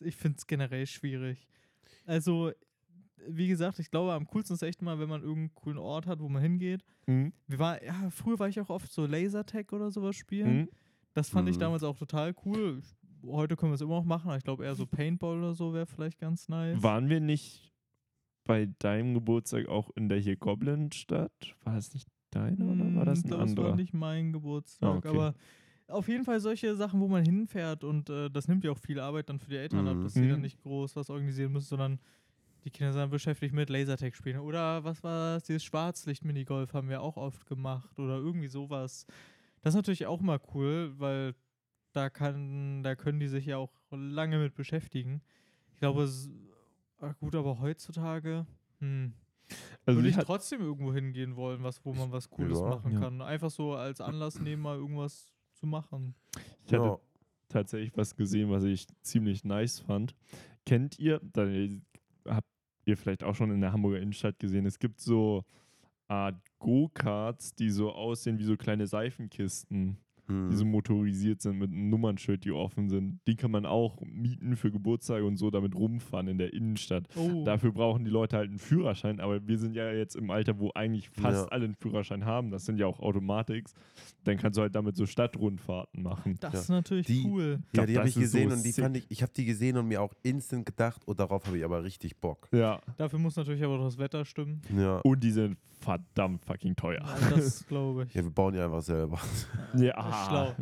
Ich finde es generell schwierig. Also, wie gesagt, ich glaube, am coolsten ist echt mal, wenn man irgendeinen coolen Ort hat, wo man hingeht. Mhm. Wir war, ja, früher war ich auch oft so Lasertag oder sowas spielen. Mhm. Das fand ich Mhm. damals auch total cool. Ich, heute können wir es immer noch machen, aber ich glaube eher so Paintball oder so wäre vielleicht ganz nice. Waren wir nicht bei deinem Geburtstag auch in der hier Goblin-Stadt? War das nicht deiner oder war das ein das anderer? war nicht mein Geburtstag, Ah, okay. aber auf jeden Fall solche Sachen, wo man hinfährt und äh, das nimmt ja auch viel Arbeit dann für die Eltern ab, Mhm. dass sie dann Mhm. nicht groß was organisieren müssen, sondern die Kinder sind dann beschäftigt mit Lasertag spielen. Oder was war das? Dieses Schwarzlicht-Minigolf haben wir auch oft gemacht oder irgendwie sowas. Das ist natürlich auch mal cool, weil da kann, da können die sich ja auch lange mit beschäftigen. Ich glaube, s- ah, gut, aber heutzutage, hm, Also würde ich trotzdem irgendwo hingehen wollen, was, wo man was Cooles Ja. machen Ja. kann. Einfach so als Anlass nehmen, mal irgendwas zu machen. ich hatte Ja. tatsächlich was gesehen, was ich ziemlich nice fand. Kennt ihr, da habt ihr vielleicht auch schon in der Hamburger Innenstadt gesehen, es gibt so Art Go-Karts, die so aussehen wie so kleine Seifenkisten, Hm. die so motorisiert sind mit einem Nummernschild, die offen sind. Die kann man auch mieten für Geburtstage und so damit rumfahren in der Innenstadt. Oh, Dafür brauchen die Leute halt einen Führerschein, aber wir sind ja jetzt im Alter, wo eigentlich fast Ja. alle einen Führerschein haben. Das sind ja auch Automatiks. Dann kannst du halt damit so Stadtrundfahrten machen. das Ja. ist natürlich Die- cool. Ja, glaub, die habe ich ist so gesehen und die sick. fand ich, ich habe die gesehen und mir auch instant gedacht, oh, darauf habe ich aber richtig Bock. Ja. Dafür muss natürlich aber auch das Wetter stimmen. Ja. Und die sind verdammt fucking teuer. Ja, das glaube ich. Ja, wir bauen ja einfach selber. Ja, Schlau.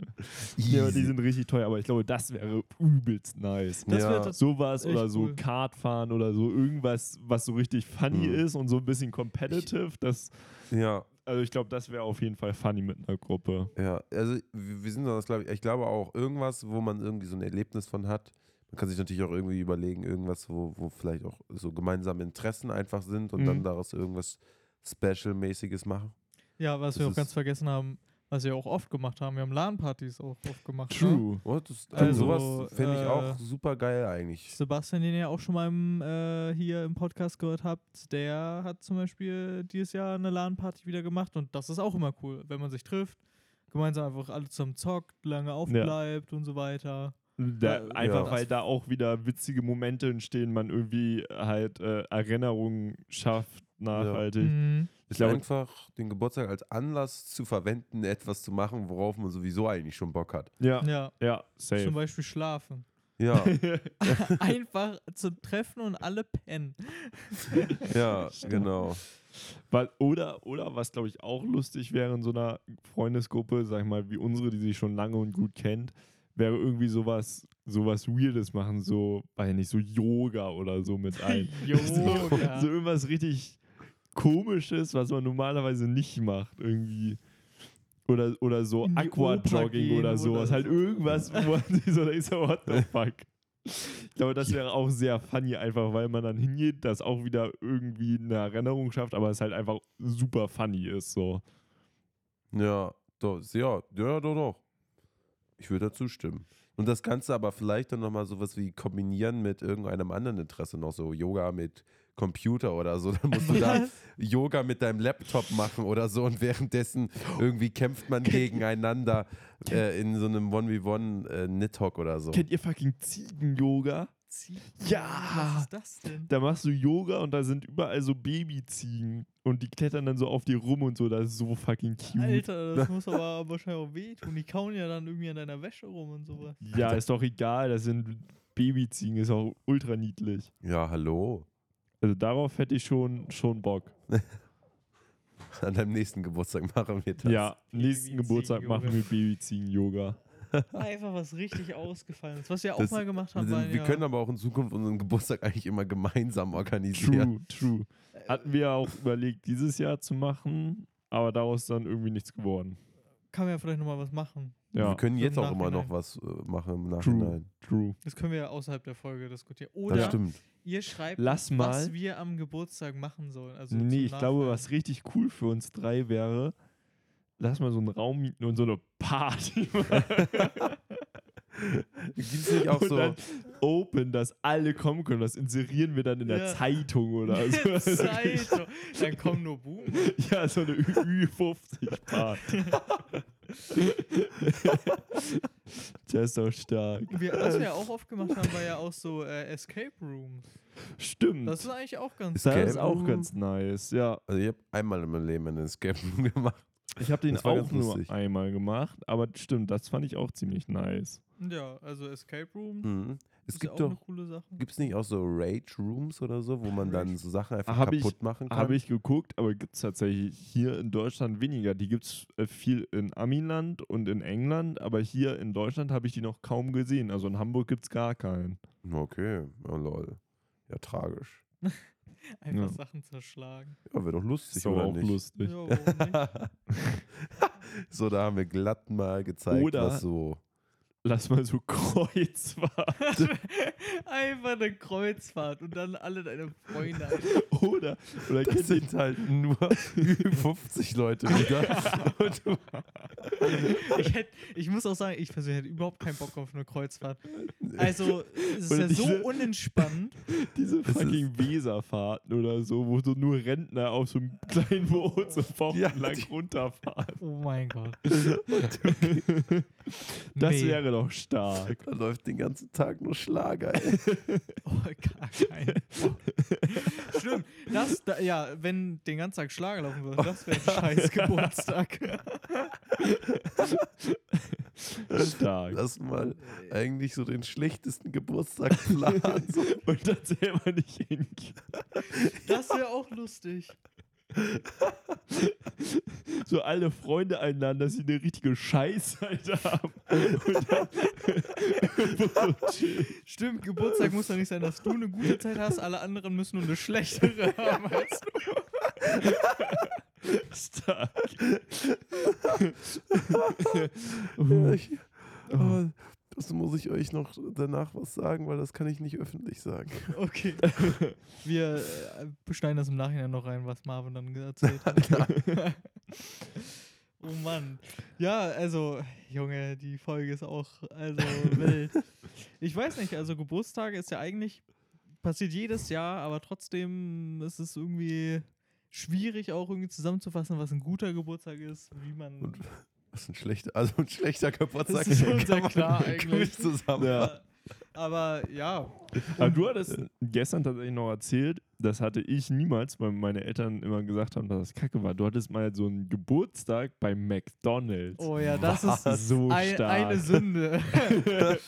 Ja, die sind richtig teuer, aber ich glaube, das wäre übelst nice. Das Ja. wäre Sowas oder so cool. Kartfahren oder so irgendwas, was so richtig funny Mhm. ist und so ein bisschen competitive. Das, Ja, also ich glaube, das wäre auf jeden Fall funny mit einer Gruppe. ja. Also wir sind das, glaube ich, ich glaube auch irgendwas, wo man irgendwie so ein Erlebnis von hat. Man kann sich natürlich auch irgendwie überlegen, irgendwas, wo, wo vielleicht auch so gemeinsame Interessen einfach sind und dann Mhm. daraus irgendwas Special-mäßiges machen. Ja, was Das wir auch ganz vergessen haben, was wir auch oft gemacht haben. Wir haben LAN-Partys auch oft gemacht. Ne? True. Oh, das, Also, sowas fände ich äh, auch super geil eigentlich. Sebastian, den ihr auch schon mal im, äh, hier im Podcast gehört habt, der hat zum Beispiel dieses Jahr eine LAN-Party wieder gemacht und das ist auch immer cool, wenn man sich trifft, gemeinsam einfach alle zusammen zockt, lange aufbleibt und so weiter. Da, Ja, einfach ja. weil da auch wieder witzige Momente entstehen, man irgendwie halt äh, Erinnerungen schafft, nachhaltig. Mhm. Ich Ist glaube, einfach den Geburtstag als Anlass zu verwenden, etwas zu machen, worauf man sowieso eigentlich schon Bock hat. ja, Ja, ja, zum safe. Beispiel schlafen. Ja, Einfach zu treffen und alle pennen. ja, genau. Weil, oder, oder was, glaube ich, auch lustig wäre in so einer Freundesgruppe, sag ich mal, wie unsere, die sich schon lange und gut kennt, wäre irgendwie sowas, sowas Weirdes machen, so, weiß ich nicht, so Yoga oder so mit ein. Yoga. So irgendwas richtig Komisches, was man normalerweise nicht macht, irgendwie. Oder, oder so Aquajogging oder sowas. oder Halt irgendwas, wo man sich so denkt, so, what the fuck. Ich glaube, das wäre auch sehr funny, einfach weil man dann hingeht, das auch wieder irgendwie eine Erinnerung schafft, aber es halt einfach super funny ist. So. Ja, doch, ja, ja, doch, doch. Ich würde dazu stimmen. Und das Ganze aber vielleicht dann nochmal sowas wie kombinieren mit irgendeinem anderen Interesse noch, so Yoga mit Computer oder so. Dann musst du da? Yoga mit deinem Laptop machen oder so und währenddessen irgendwie kämpft man gegeneinander äh, in so einem 1v1 äh, Nidhogg oder so. Kennt ihr fucking Ziegen-Yoga? Ja. Was ist das denn? Da machst du Yoga und da sind überall so Babyziegen und die klettern dann so auf dir rum und so. Das ist so fucking cute. Alter, das muss aber wahrscheinlich auch wehtun. Die kauen ja dann irgendwie an deiner Wäsche rum und sowas. Ja, ist doch egal. Das sind Babyziegen, ist auch ultra niedlich. Ja, hallo. Also darauf hätte ich schon, schon Bock. An deinem nächsten Geburtstag machen wir das. Ja, nächsten. Geburtstag machen wir Babyziegen-Yoga. Einfach was richtig ausgefallenes. Was wir auch Das- mal gemacht haben, Wir, waren wir ja können aber auch in Zukunft unseren Geburtstag eigentlich immer gemeinsam organisieren. True, true. Hatten wir auch überlegt, dieses Jahr zu machen, aber daraus ist dann irgendwie nichts geworden. kann man ja vielleicht nochmal was machen. Ja, Wir können jetzt auch immer noch was äh, machen im true, Nachhinein. true. Das können wir ja außerhalb der Folge diskutieren. Das Oder stimmt. ihr schreibt, Lass was wir am Geburtstag machen sollen. Also Nee, ich glaube, was richtig cool für uns drei wäre, lass mal so einen Raum mieten und so eine Party machen. Gibt es nicht auch und so. dann open, dass alle kommen können. Das inserieren wir dann in der Ja. Zeitung oder so. Zeitung. Dann kommen nur Buben. ja, so eine Ü50-Party. Der ist doch stark. Wir, was wir ja auch oft gemacht haben, war ja auch so äh, Escape Rooms. Stimmt. Das ist eigentlich auch ganz Ist Das ist auch ganz nice, ja. Also ich habe einmal in meinem Leben einen Escape Room gemacht. Ich habe den auch nur einmal gemacht, aber stimmt, das fand ich auch ziemlich nice. Ja, also Escape Room Mhm. Es ist ja gibt doch, gibt es nicht auch so Rage Rooms oder so, wo man dann so Sachen einfach Hab ich- kaputt machen kann? Habe ich geguckt, aber gibt es tatsächlich hier in Deutschland weniger. Die gibt es äh, viel in Amiland und in England, aber hier in Deutschland habe ich die noch kaum gesehen. Also in Hamburg gibt es gar keinen. Okay, oh, lol. Ja, tragisch. Einfach Ja. Sachen zerschlagen. Ja, wäre doch lustig, Ist aber oder auch nicht? lustig. Ja, nicht? so, da haben wir glatt mal gezeigt, Oder- was so. Lass mal so Kreuzfahrt. Einfach eine Kreuzfahrt und dann alle deine Freunde. oder, oder Das sind halt nur 50 Leute wieder. Ich, hätt, ich muss auch sagen, ich persönlich hätte überhaupt keinen Bock auf eine Kreuzfahrt. Also, es ist Oder ja so unentspannt. diese fucking Weserfahrten oder so, wo so nur Rentner auf so einem kleinen Boot so wochenlang die- runterfahren? Oh mein Gott. Das Nee. wäre doch stark. da läuft den ganzen Tag nur Schlager, ey. Oh, gar kein. Stimmt. Das, da, ja, wenn den ganzen Tag Schlager laufen würde, das wäre ein scheiß Geburtstag. Stark. Lass mal eigentlich so den schlechtesten Geburtstag planen. So. Und dann selber nicht hingeht. Das wäre auch lustig. So alle Freunde einladen, dass sie eine richtige Scheißzeit haben. Dann. Stimmt, Geburtstag muss doch nicht sein, dass du eine gute Zeit hast, alle anderen müssen nur eine schlechtere haben als du. Stark. Ich, aber das muss ich euch noch danach was sagen, weil das kann ich nicht öffentlich sagen. Okay. Wir äh, beschneiden das im Nachhinein noch rein, was Marvin dann erzählt hat. oh Mann. Ja, also, Junge, die Folge ist auch also wild. Ich weiß nicht, also Geburtstage ist ja eigentlich, passiert jedes Jahr, aber trotzdem ist es irgendwie schwierig auch irgendwie zusammenzufassen, was ein guter Geburtstag ist, wie man... Und was ein schlechter, also ein schlechter Geburtstag Das ist schon sehr klar eigentlich. zusammen. Ja. Aber ja. Aber du hattest gestern tatsächlich noch erzählt, das hatte ich niemals, weil meine Eltern immer gesagt haben, dass das kacke war. Du hattest mal so einen Geburtstag bei McDonalds. Oh ja, das ist so ein, stark. eine Sünde.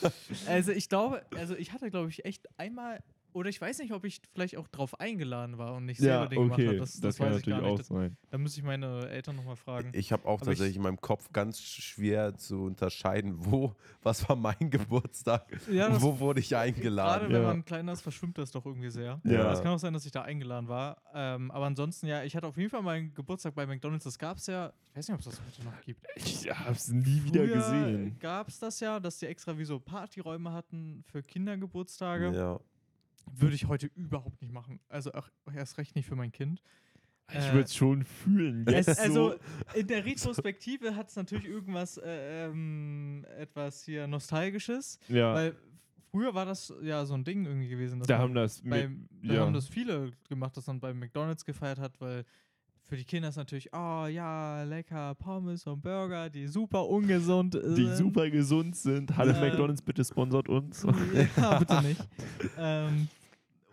also ich glaube, also ich hatte, glaube ich, echt einmal, oder ich weiß nicht, ob ich vielleicht auch drauf eingeladen war und nicht selber ja, den gemacht okay, habe. Das, das, das, kann weiß ich natürlich gar auch nicht. sein. Da müsste ich meine Eltern nochmal fragen. Ich habe auch Aber ich- tatsächlich in meinem Kopf ganz schwer zu unterscheiden, wo, was war mein Geburtstag, Ja, das- wo wurde ich Gerade eingeladen. wenn Ja. man kleiner ist, verschwimmt das doch irgendwie sehr. Ja. Es kann auch sein, dass ich da eingeladen war. Ähm, aber ansonsten, ja, ich hatte auf jeden Fall meinen Geburtstag bei McDonalds. Das gab es ja, ich weiß nicht, ob es das heute noch gibt. Ich hab's nie wieder gesehen. gab es das ja, dass die extra wie so Partyräume hatten für Kindergeburtstage. Ja. Würde ich heute überhaupt nicht machen. Also auch erst recht nicht für mein Kind. Ich Äh, würde es schon fühlen. Es, Jetzt also so. in der Retrospektive hat es natürlich irgendwas äh, ähm, etwas hier Nostalgisches, Ja, weil früher war das ja so ein Ding irgendwie gewesen. dass da haben das. bei, mit- da ja. haben das viele gemacht, dass man bei McDonalds gefeiert hat, weil für die Kinder ist natürlich, oh ja, lecker Pommes und Burger, die super ungesund sind. die super gesund sind. Hallo Äh, McDonalds, bitte sponsort uns. Ja, bitte nicht. ähm,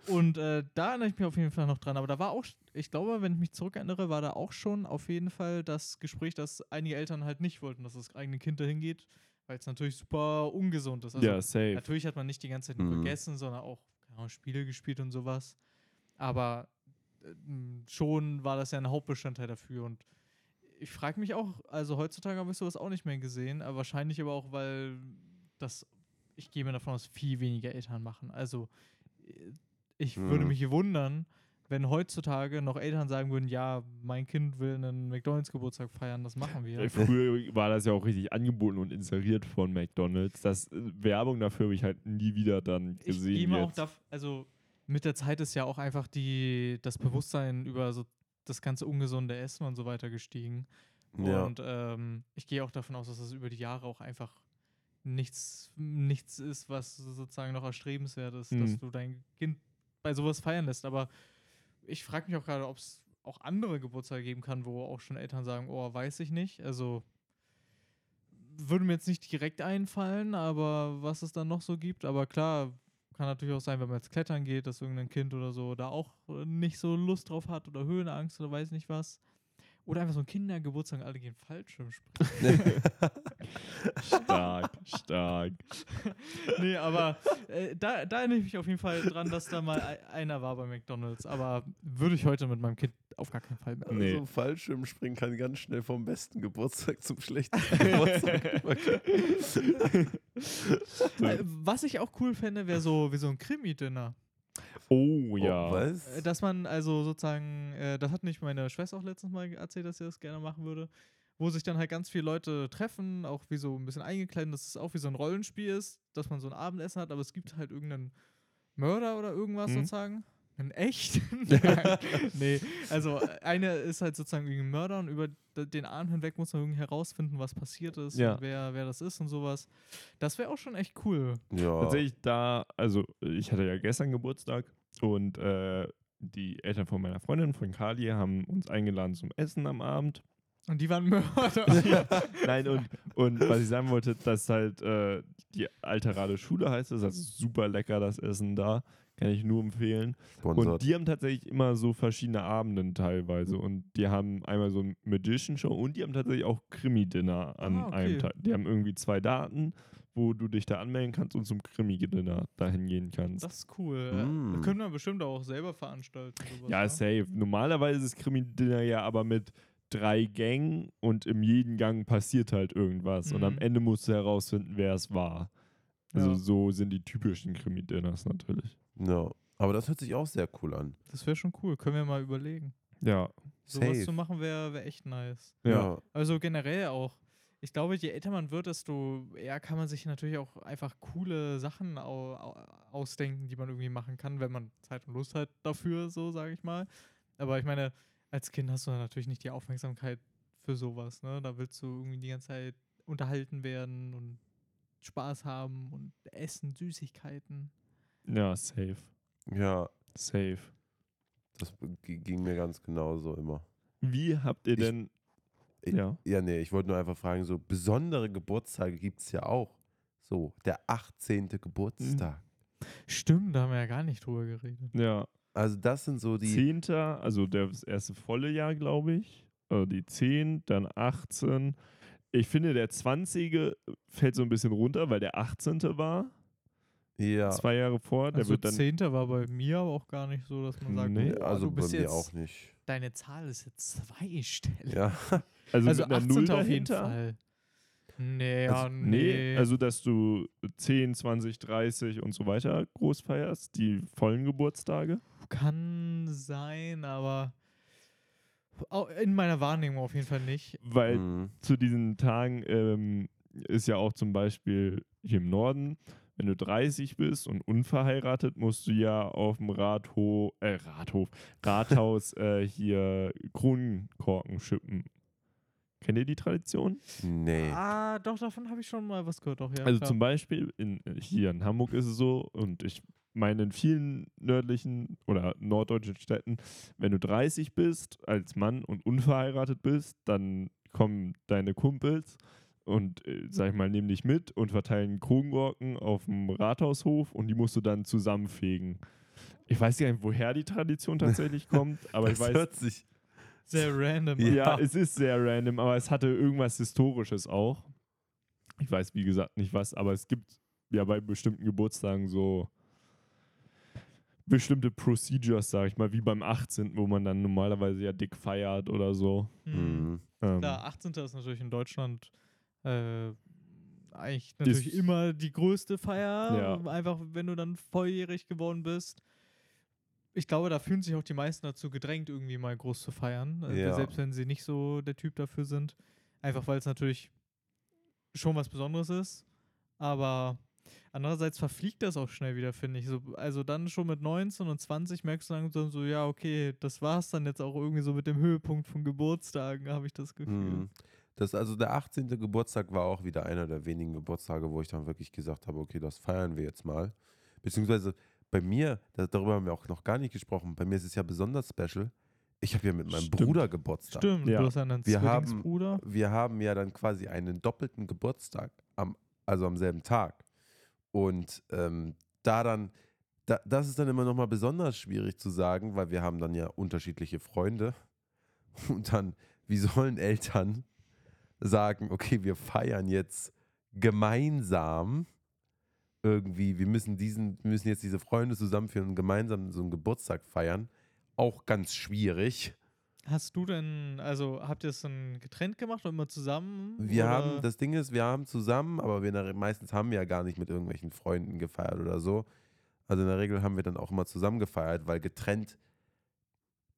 und äh, da erinnere ich mich auf jeden Fall noch dran. Aber da war auch, ich glaube, wenn ich mich zurückerinnere, war da auch schon auf jeden Fall das Gespräch, dass einige Eltern halt nicht wollten, dass das eigene Kind dahin geht, weil es natürlich super ungesund ist. Also ja, safe. Natürlich hat man nicht die ganze Zeit nur Mhm. gegessen, sondern auch Ahnung, Spiele gespielt und sowas. Aber äh, m, schon war das ja ein Hauptbestandteil dafür. Und ich frage mich auch, also heutzutage habe ich sowas auch nicht mehr gesehen, aber wahrscheinlich aber auch, weil das, ich gehe mir davon aus, viel weniger Eltern machen. Also äh, ich würde Mhm. mich wundern, wenn heutzutage noch Eltern sagen würden, ja, mein Kind will einen McDonalds-Geburtstag feiern, das machen wir. Äh, Früher war das ja auch richtig angeboten und inseriert von McDonalds. Das äh, Werbung dafür habe ich halt nie wieder dann ich gesehen. gehe mal auch jetzt. da, also mit der Zeit ist ja auch einfach die, das Bewusstsein über so das ganze ungesunde Essen und so weiter gestiegen. Ja. Und ähm, ich gehe auch davon aus, dass das über die Jahre auch einfach nichts, nichts ist, was sozusagen noch erstrebenswert ist, dass Mhm. du dein Kind bei sowas feiern lässt. Aber ich frage mich auch gerade, ob es auch andere Geburtstage geben kann, wo auch schon Eltern sagen, oh, weiß ich nicht. Also würde mir jetzt nicht direkt einfallen, aber was es dann noch so gibt. Aber klar, kann natürlich auch sein, wenn man jetzt klettern geht, dass irgendein Kind oder so da auch äh, nicht so Lust drauf hat oder Höhenangst oder weiß nicht was. Oder einfach so ein Kindergeburtstag, alle gehen Fallschirm springen. Stark, stark. nee, aber äh, da, da erinnere ich mich auf jeden Fall dran, dass da mal ei- einer war bei McDonalds. Aber würde ich heute mit meinem Kind auf gar keinen Fall mehr. Nee. Also Fallschirmspringen kann ganz schnell vom besten Geburtstag zum schlechtesten Geburtstag. Äh, was ich auch cool fände, wäre so wie so ein Krimi-Dinner. Oh ja. Oh, was? Äh, Dass man also sozusagen, äh, das hat nicht meine Schwester auch letztens mal erzählt, dass sie das gerne machen würde, wo sich dann halt ganz viele Leute treffen, auch wie so ein bisschen eingekleidet, dass es auch wie so ein Rollenspiel ist, dass man so ein Abendessen hat, aber es gibt halt irgendeinen Mörder oder irgendwas Mhm. sozusagen. Ein echt? nee, also äh, eine ist halt sozusagen irgendein Mörder und über den Abend hinweg muss man irgendwie herausfinden, was passiert ist Ja. und wer, wer das ist und sowas. Das wäre auch schon echt cool. ja. Tatsächlich da, also ich hatte ja gestern Geburtstag und äh, die Eltern von meiner Freundin, von Kali, haben uns eingeladen zum Essen am Abend. Und die waren Mörder. Nein, und, und was ich sagen wollte, dass halt äh, die alte Rade Schule heißt, das ist super lecker, das Essen da. Kann ich nur empfehlen. Sponsort. Und die haben tatsächlich immer so verschiedene Abenden teilweise. Und die haben einmal so ein Magician-Show und die haben tatsächlich auch Krimi-Dinner an Ah, okay. einem Tag. Die haben irgendwie zwei Daten, wo du dich da anmelden kannst und zum Krimi-Dinner dahin gehen kannst. Das ist cool. Mm. Können wir bestimmt auch selber veranstalten. Sowas, ja, ne? safe. Normalerweise ist Krimi-Dinner ja aber mit drei Gängen und in jedem Gang passiert halt irgendwas. Und am Mhm. Ende musst du herausfinden, wer es war. Also Ja. so sind die typischen Krimi-Dinners natürlich. ja. Aber das hört sich auch sehr cool an. Das wäre schon cool. Können wir mal überlegen. Ja. Sowas zu machen wäre wär echt nice. Ja. Also generell auch. Ich glaube, je älter man wird, desto eher kann man sich natürlich auch einfach coole Sachen au au ausdenken, die man irgendwie machen kann, wenn man Zeit und Lust hat dafür, so sage ich mal. Aber ich meine, als Kind hast du natürlich nicht die Aufmerksamkeit für sowas. Ne? Da willst du irgendwie die ganze Zeit unterhalten werden und Spaß haben und essen, Süßigkeiten. Ja, safe. Ja, Safe. das ging mir ganz genauso immer. Wie habt ihr Ich- denn. Ja. Ja, nee, ich wollte nur einfach fragen, so besondere Geburtstage gibt es ja auch. So, der 18. Geburtstag. Stimmt, da haben wir ja gar nicht drüber geredet. Ja. Also das sind so die. Zehnter, also der- das erste volle Jahr, glaube ich. Äh, die 10, dann 18. Ich finde, der 20. fällt so ein bisschen runter, weil der 18. war. Ja, Zwei Jahre vor. Der also wird dann. Zehnter war bei mir aber auch gar nicht so, dass man sagt, Nee, oh, also du bei bist mir jetzt, auch nicht. deine Zahl ist jetzt zweistellig. Ja, Also, Also mit einer 18. Null auf jeden dahinter. Fall. Nee, ja, Also, nee. nee, also dass du 10, 20, 30 und so weiter groß feierst, die vollen Geburtstage. Kann sein, aber in meiner Wahrnehmung auf jeden Fall nicht. Weil mhm. zu diesen Tagen ähm, ist ja auch zum Beispiel hier im Norden, wenn du 30 bist und unverheiratet, musst du ja auf dem Rathof, äh, Rathof, Rathaus äh, hier Kronenkorken schippen. Kennt ihr die Tradition? nee. Ah, doch, davon habe ich schon mal was gehört. Doch, ja, also klar. zum Beispiel in, hier in Hamburg ist es so und ich meine in vielen nördlichen oder norddeutschen Städten, wenn du 30 bist als Mann und unverheiratet bist, dann kommen deine Kumpels und äh, sag ich mal, nehmen dich mit und verteilen Kronengurken auf dem Rathaushof und die musst du dann zusammenfegen. Ich weiß gar nicht, woher die Tradition tatsächlich kommt, aber ich weiß, hört sich. Sehr random. Ja. es ist sehr random, aber es hatte irgendwas Historisches auch. Ich weiß, wie gesagt, nicht was, aber es gibt ja bei bestimmten Geburtstagen so bestimmte Procedures, sag ich mal, wie beim 18., wo man dann normalerweise ja dick feiert oder so. Hm. Mhm. Ähm, Klar, 18. ist natürlich in Deutschland äh, eigentlich natürlich Ist- immer die größte Feier. Ja. Einfach, wenn du dann volljährig geworden bist. Ich glaube, da fühlen sich auch die meisten dazu gedrängt, irgendwie mal groß zu feiern. Äh, Ja. Selbst wenn sie nicht so der Typ dafür sind. Einfach weil es natürlich schon was Besonderes ist. Aber andererseits verfliegt das auch schnell wieder, finde ich. So, also dann schon mit 19 und 20 merkst du dann so, ja, okay, das war es dann jetzt auch irgendwie so mit dem Höhepunkt von Geburtstagen, habe ich das Gefühl. Mhm. Das, also der 18. Geburtstag war auch wieder einer der wenigen Geburtstage, wo ich dann wirklich gesagt habe, okay, das feiern wir jetzt mal. Beziehungsweise bei mir, da, darüber haben wir auch noch gar nicht gesprochen, bei mir ist es ja besonders special. Ich habe ja mit meinem Stimmt. Bruder Geburtstag. Stimmt, Ja. du hast einen Wir haben-. Wir haben ja dann quasi einen doppelten Geburtstag, am, also am selben Tag. Und ähm, da dann, da, das ist dann immer nochmal besonders schwierig zu sagen, weil wir haben dann ja unterschiedliche Freunde. Und dann, wie sollen Eltern sagen, okay, wir feiern jetzt gemeinsam irgendwie, wir müssen diesen, wir müssen jetzt diese Freunde zusammenführen und gemeinsam so einen Geburtstag feiern. Auch ganz schwierig. Hast du denn, also habt ihr es dann getrennt gemacht oder immer zusammen? Wir oder? haben, das Ding ist, wir haben zusammen, aber wir in der, meistens haben wir ja gar nicht mit irgendwelchen Freunden gefeiert oder so. Also in der Regel haben wir dann auch immer zusammen gefeiert, weil getrennt,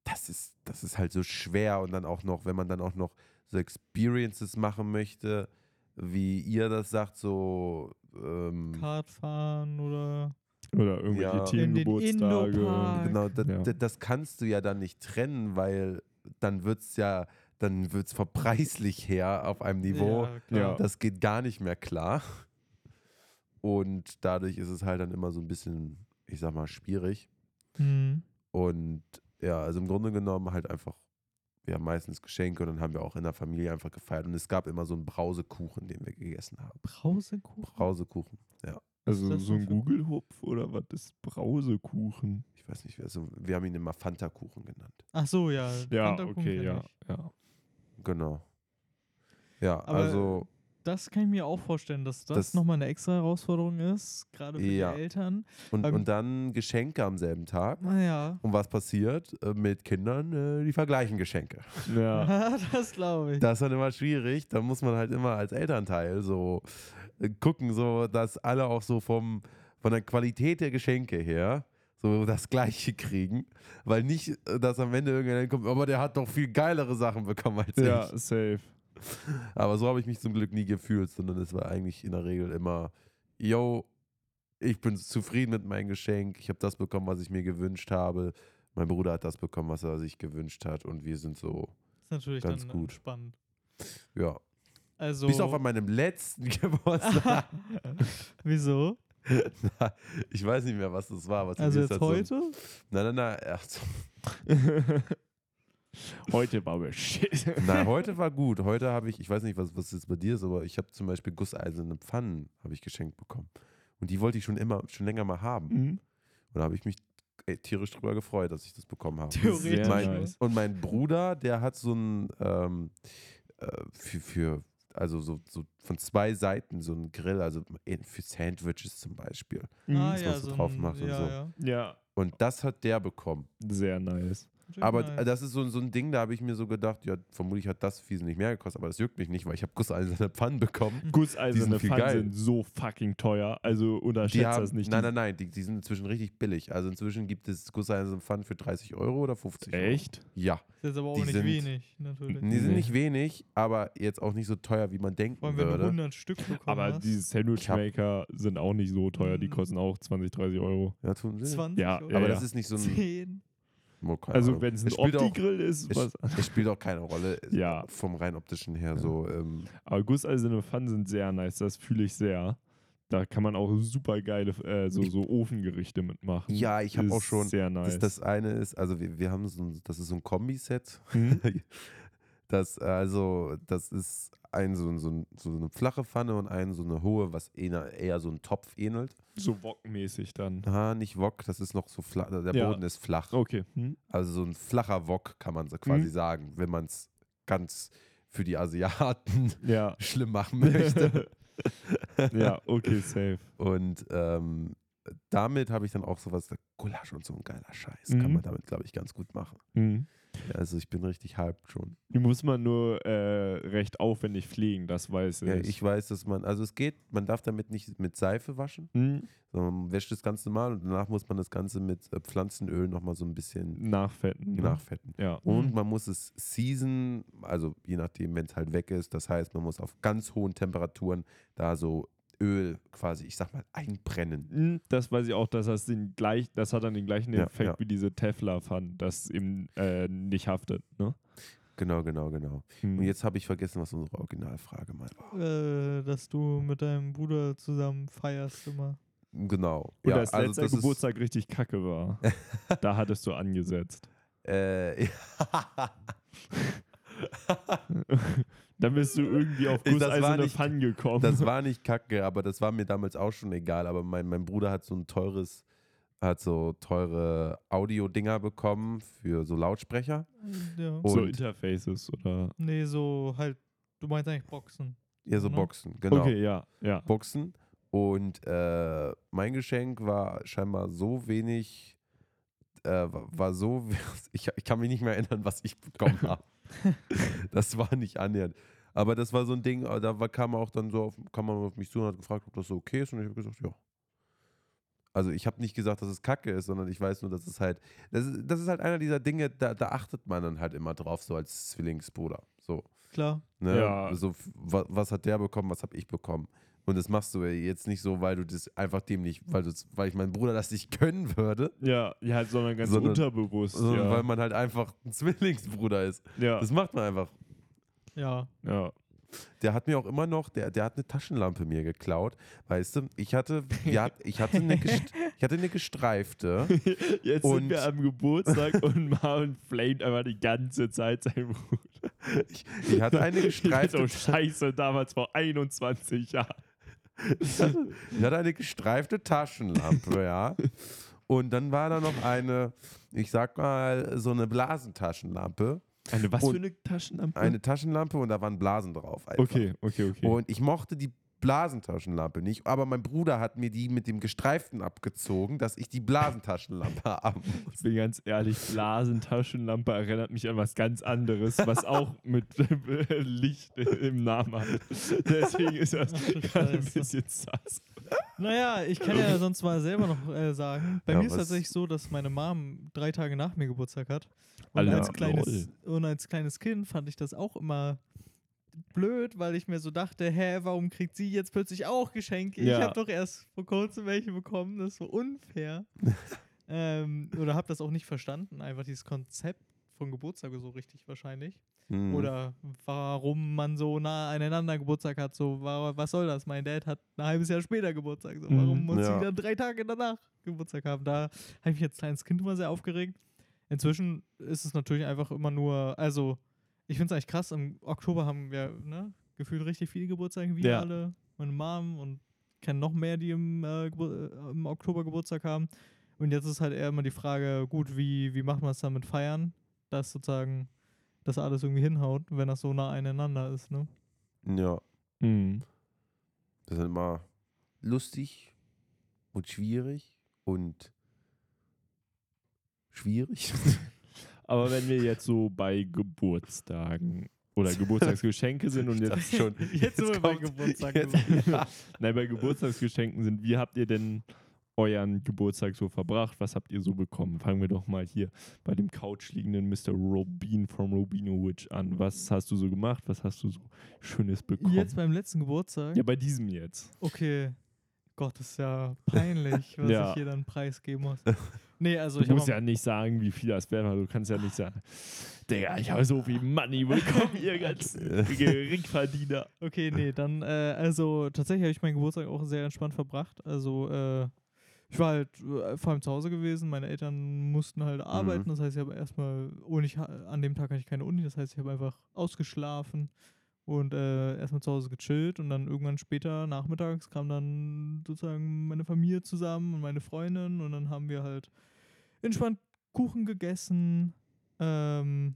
das ist, das ist halt so schwer und dann auch noch, wenn man dann auch noch so Experiences machen möchte, wie ihr das sagt, so ähm, Kartfahren oder oder irgendwelche Ja. In den Teamgeburtstage. Indopark. Genau, da, Ja. da, das kannst du ja dann nicht trennen, weil dann wird es ja, dann wird es verpreislich her auf einem Niveau. Ja, klar. Ja. Das geht gar nicht mehr klar. Und dadurch ist es halt dann immer so ein bisschen, ich sag mal, schwierig. Mhm. Und ja, also im Grunde genommen halt einfach, wir haben meistens Geschenke und dann haben wir auch in der Familie einfach gefeiert. Und es gab immer so einen Brausekuchen, den wir gegessen haben. Brausekuchen? Brausekuchen, ja. Also Was ist das so ein Google-Hupf oder was ist Brausekuchen? Ich weiß nicht, also wir haben ihn immer Fanta-Kuchen genannt. Ach so, ja. Ja, okay, ja, ja. Genau. Ja, Aber also Das kann ich mir auch vorstellen, dass das, Das- nochmal eine extra Herausforderung ist, gerade für Ja. die Eltern. und, beim- und dann Geschenke am selben Tag. Naja. Und was passiert äh, mit Kindern? Äh, die vergleichen Geschenke. ja. das glaube ich. Das ist dann immer schwierig. Da muss man halt immer als Elternteil so äh, gucken, so dass alle auch so vom, von der Qualität der Geschenke her so das Gleiche kriegen. Weil nicht, dass am Ende irgendjemand kommt, aber der hat doch viel geilere Sachen bekommen als ja, ich. safe. Aber so habe ich mich zum Glück nie gefühlt, sondern es war eigentlich in der Regel immer, yo, ich bin zufrieden mit meinem Geschenk, ich habe das bekommen, was ich mir gewünscht habe. Mein Bruder hat das bekommen, was er sich gewünscht hat und wir sind so, ist natürlich ganz dann gut. spannend. ja. Also. Bis auf an meinem letzten Geburtstag. Wieso? ich weiß nicht mehr, was das war. Was Also jetzt halt heute? So, nein, nein, nein. Ach, so. Heute war aber shit. Nein, heute war gut. Heute habe ich, ich weiß nicht, was, was jetzt bei dir ist, aber ich habe zum Beispiel gusseiserne Pfannen habe ich geschenkt bekommen. Und die wollte ich schon immer, schon länger mal haben. Mhm. Und da habe ich mich ey, tierisch drüber gefreut, dass ich das bekommen habe. Theoretisch. Sehr mein, nice. Und mein Bruder, der hat so ein ähm, äh, für, für also so, so von zwei Seiten so ein Grill, also für Sandwiches zum Beispiel. ah, das, ja, was du so drauf ein, machst und ja, so. ja. Ja, Und das hat der bekommen. sehr nice. Aber nice. das ist so, so ein Ding, da habe ich mir so gedacht, ja, vermutlich hat das wesentlich mehr gekostet, aber das juckt mich nicht, weil ich habe gusseiserne Pfannen bekommen. Die Gusseiserne sind viel Pfannen geil. sind so fucking teuer. Also unterschätzt Die haben, das nicht. nein, Die- nein, nein, die, die sind inzwischen richtig billig. Also inzwischen gibt es gusseiserne Pfannen für 30 Euro oder 50 Euro. Echt? Ja. ist jetzt aber auch die nicht sind- wenig, natürlich. Die sind nicht wenig, aber jetzt auch nicht so teuer, wie man denken Vor allem, wenn du würde. 100 Stück bekommen Aber hast. diese Sandwichmaker sind auch nicht so teuer. Die Mhm. kosten auch 20, 30 Euro. Ja, tun sie. 20 Ja, ja, Aber ja. das ist nicht so ein. 10. Also wenn es ein Opti-Grill ist, es, was es spielt auch keine Rolle Ja. vom rein optischen her. Ja. So, ähm, Aber gusseiserne Pfannen sind sehr nice, das fühle ich sehr. Da kann man auch super geile äh, so, so Ofengerichte mitmachen. Ja, ich hab Ist auch schon- Sehr nice. das, das eine ist, also wir, wir haben so ein, das ist so ein Kombiset. Hm? Das, also, das ist ein so, so, so eine flache Pfanne und ein so eine hohe, was eher, eher so ein Topf ähnelt. so wokmäßig dann. Ah, nicht Wok, das ist noch so flach, der Ja. Boden ist flach. Okay. Hm? Also so ein flacher Wok kann man so quasi Mhm. sagen, wenn man es ganz für die Asiaten Ja. schlimm machen möchte. ja, okay, safe. Und ähm, damit habe ich dann auch sowas, Gulasch und so ein geiler Scheiß. Kann Mhm. man damit, glaube ich, ganz gut machen. Hm. Also ich bin richtig hyped schon. Die muss man nur äh, recht aufwendig pflegen, das weiß ich. Ja, ich weiß, dass man, also es geht, man darf damit nicht mit Seife waschen, Hm? sondern man wäscht das ganz normal und danach muss man das Ganze mit äh, Pflanzenöl nochmal so ein bisschen Nachfetten. ne? nachfetten. Ja. Und Mhm. man muss es season, also je nachdem, wenn es halt weg ist. Das heißt, man muss auf ganz hohen Temperaturen da so Öl quasi, ich sag mal, einbrennen. Hm, Das weiß ich auch, dass das den gleich, das hat dann den gleichen Ja, Effekt ja. wie diese Teflon, das eben äh, nicht haftet. Ne? Genau, genau, genau. Hm. Und jetzt habe ich vergessen, was unsere Originalfrage mal war. Äh, dass du mit deinem Bruder zusammen feierst immer. Genau. Und ja, das also letzte das ist- Geburtstag richtig kacke war. da hattest du angesetzt. Äh, Dann bist du irgendwie auf Das war gusseiserne nicht- Pfannen gekommen. das war nicht kacke, aber das war mir damals auch schon egal. Aber mein, mein Bruder hat so ein teures, hat so teure Audio-Dinger bekommen für so Lautsprecher. Ja. So Interfaces oder. Nee, so halt, du meinst eigentlich Boxen. Ja, so Ne? Boxen, genau. Okay, ja, ja. Boxen. Und äh, mein Geschenk war scheinbar so wenig, äh, war war so, ich, ich kann mich nicht mehr erinnern, was ich bekommen habe. das war nicht annähernd. Aber das war so ein Ding, da war, kam auch dann so, auf, kam man auf mich zu und hat gefragt, ob das so okay ist. Und ich habe gesagt, ja. Also ich habe nicht gesagt, dass es Kacke ist, sondern ich weiß nur, dass es halt, das ist, das ist halt einer dieser Dinge, da, da achtet man dann halt immer drauf, so als Zwillingsbruder. So. Klar. Ne? Ja. So, f- wa- was hat der bekommen, was habe ich bekommen? Und das machst du ja jetzt nicht so, weil du das einfach dem nicht, weil, du's- weil ich meinem Bruder das nicht gönnen würde, Ja, ja, sondern ganz Sondern- unterbewusst. sondern ja. weil man halt einfach ein Zwillingsbruder ist. ja, Das macht man einfach. Ja. ja. Der hat mir auch immer noch, der, der hat eine Taschenlampe mir geklaut. Weißt du, ich hatte, hat, ich hatte, eine, gest- ich hatte eine gestreifte. Jetzt Und- sind wir am Geburtstag und Marvin flamet einfach die ganze Zeit seinen Bruder. Ich, ich hatte eine Ich gestreifte. so scheiße damals vor 21 Jahren. Ich hatte eine gestreifte Taschenlampe, ja. Und dann war da noch eine, ich sag mal, so eine Blasentaschenlampe. Eine was Und für eine Taschenlampe? Eine Taschenlampe und da waren Blasen drauf. Einfach. okay, okay, okay. Und ich mochte die Blasentaschenlampe nicht, aber mein Bruder hat mir die mit dem Gestreiften abgezogen, dass ich die Blasentaschenlampe haben muss. Ich bin ganz ehrlich, Blasentaschenlampe erinnert mich an was ganz anderes, was auch mit Licht im Namen hat. Deswegen ist das gerade ein bisschen sass. Naja, ich kann ja sonst mal selber noch äh, sagen. Bei Ja, mir ist was- tatsächlich so, dass meine Mom drei Tage nach mir Geburtstag hat. Und, Alter, als kleines, und als kleines Kind fand ich das auch immer blöd, weil ich mir so dachte, hä, warum kriegt sie jetzt plötzlich auch Geschenke? Ich Ja. habe doch erst vor kurzem welche bekommen, das ist so unfair. ähm, oder habe das auch nicht verstanden, einfach dieses Konzept von Geburtstag so richtig wahrscheinlich. Hm. Oder warum man so nah aneinander Geburtstag hat. So, wa- was soll das? Mein Dad hat ein halbes Jahr später Geburtstag. So, warum Mhm, muss ja. sie dann drei Tage danach Geburtstag haben? Da habe ich mich als kleines Kind immer sehr aufgeregt. inzwischen ist es natürlich einfach immer nur, also ich finde es eigentlich krass, im Oktober haben wir ne, gefühlt richtig viele Geburtstage, wir Ja. alle, meine Mom und kenne noch mehr, die im, äh, äh, im Oktober Geburtstag haben. Und jetzt ist halt eher immer die Frage, gut, wie, wie macht man es dann mit Feiern, dass sozusagen das alles irgendwie hinhaut, wenn das so nah aneinander ist, ne? Ja, Mhm. das ist immer lustig und schwierig und schwierig. Aber wenn wir jetzt so bei Geburtstagen oder Geburtstagsgeschenke sind und jetzt schon, Jetzt sind wir bei Geburtstag. jetzt- ja. nein, bei Geburtstagsgeschenken sind, wie habt ihr denn euren Geburtstag so verbracht? Was habt ihr so bekommen? Fangen wir doch mal hier bei dem Couch liegenden Mr. Robin from Robinowitsch an. Was hast du so gemacht? Was hast du so Schönes bekommen? Jetzt beim letzten Geburtstag? ja, bei diesem jetzt. Okay. Gott, das ist ja peinlich, was Ja. ich hier dann preisgeben muss. Nee, also Du musst ja nicht sagen, wie viel das wäre, weil du kannst ja nicht sagen, Digga, ich habe so viel Money bekommen, ihr ganzen Geringverdiener. Okay, nee, dann, äh, also tatsächlich habe ich meinen Geburtstag auch sehr entspannt verbracht. Also, äh, ich war halt äh, vor allem zu Hause gewesen. Meine Eltern mussten halt arbeiten. Das heißt, ich habe erstmal, und ich, ha- an dem Tag hatte ich keine Uni. Das heißt, ich habe einfach ausgeschlafen und äh, erstmal zu Hause gechillt. Und dann irgendwann später, nachmittags, kam dann sozusagen meine Familie zusammen und meine Freundin. Und dann haben wir halt entspannt Kuchen gegessen. Ähm,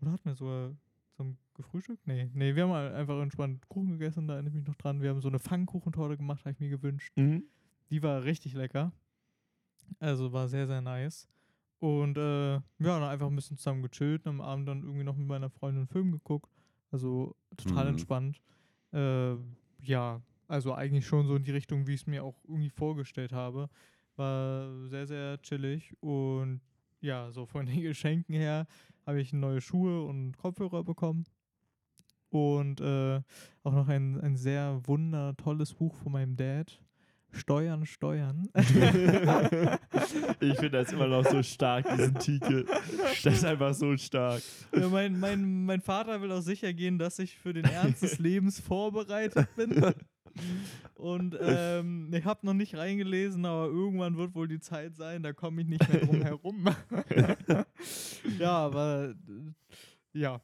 oder hatten wir sogar zum gefrühstückt? Nee, nee, wir haben einfach entspannt Kuchen gegessen, da erinnere ich mich noch dran. Wir haben so eine Pfannkuchentorte gemacht, habe ich mir gewünscht. Mhm. Die war richtig lecker. Also war sehr, sehr nice. Und äh, ja, dann einfach ein bisschen zusammen gechillt und am Abend dann irgendwie noch mit meiner Freundin einen Film geguckt. Also total Mhm. entspannt. Äh, ja, also eigentlich schon so in die Richtung, wie ich es mir auch irgendwie vorgestellt habe. War sehr, sehr chillig. Und ja, so von den Geschenken her habe ich neue Schuhe und Kopfhörer bekommen. Und äh, auch noch ein, ein sehr wunder tolles Buch von meinem Dad. Steuern, Steuern. ich finde das immer noch so stark, diesen Titel. Das ist einfach so stark. ja, mein, mein, mein Vater will auch sicher gehen, dass ich für den Ernst des Lebens vorbereitet bin. Und ähm, ich habe noch nicht reingelesen, aber irgendwann wird wohl die Zeit sein, da komme ich nicht mehr drum herum. ja, aber ja.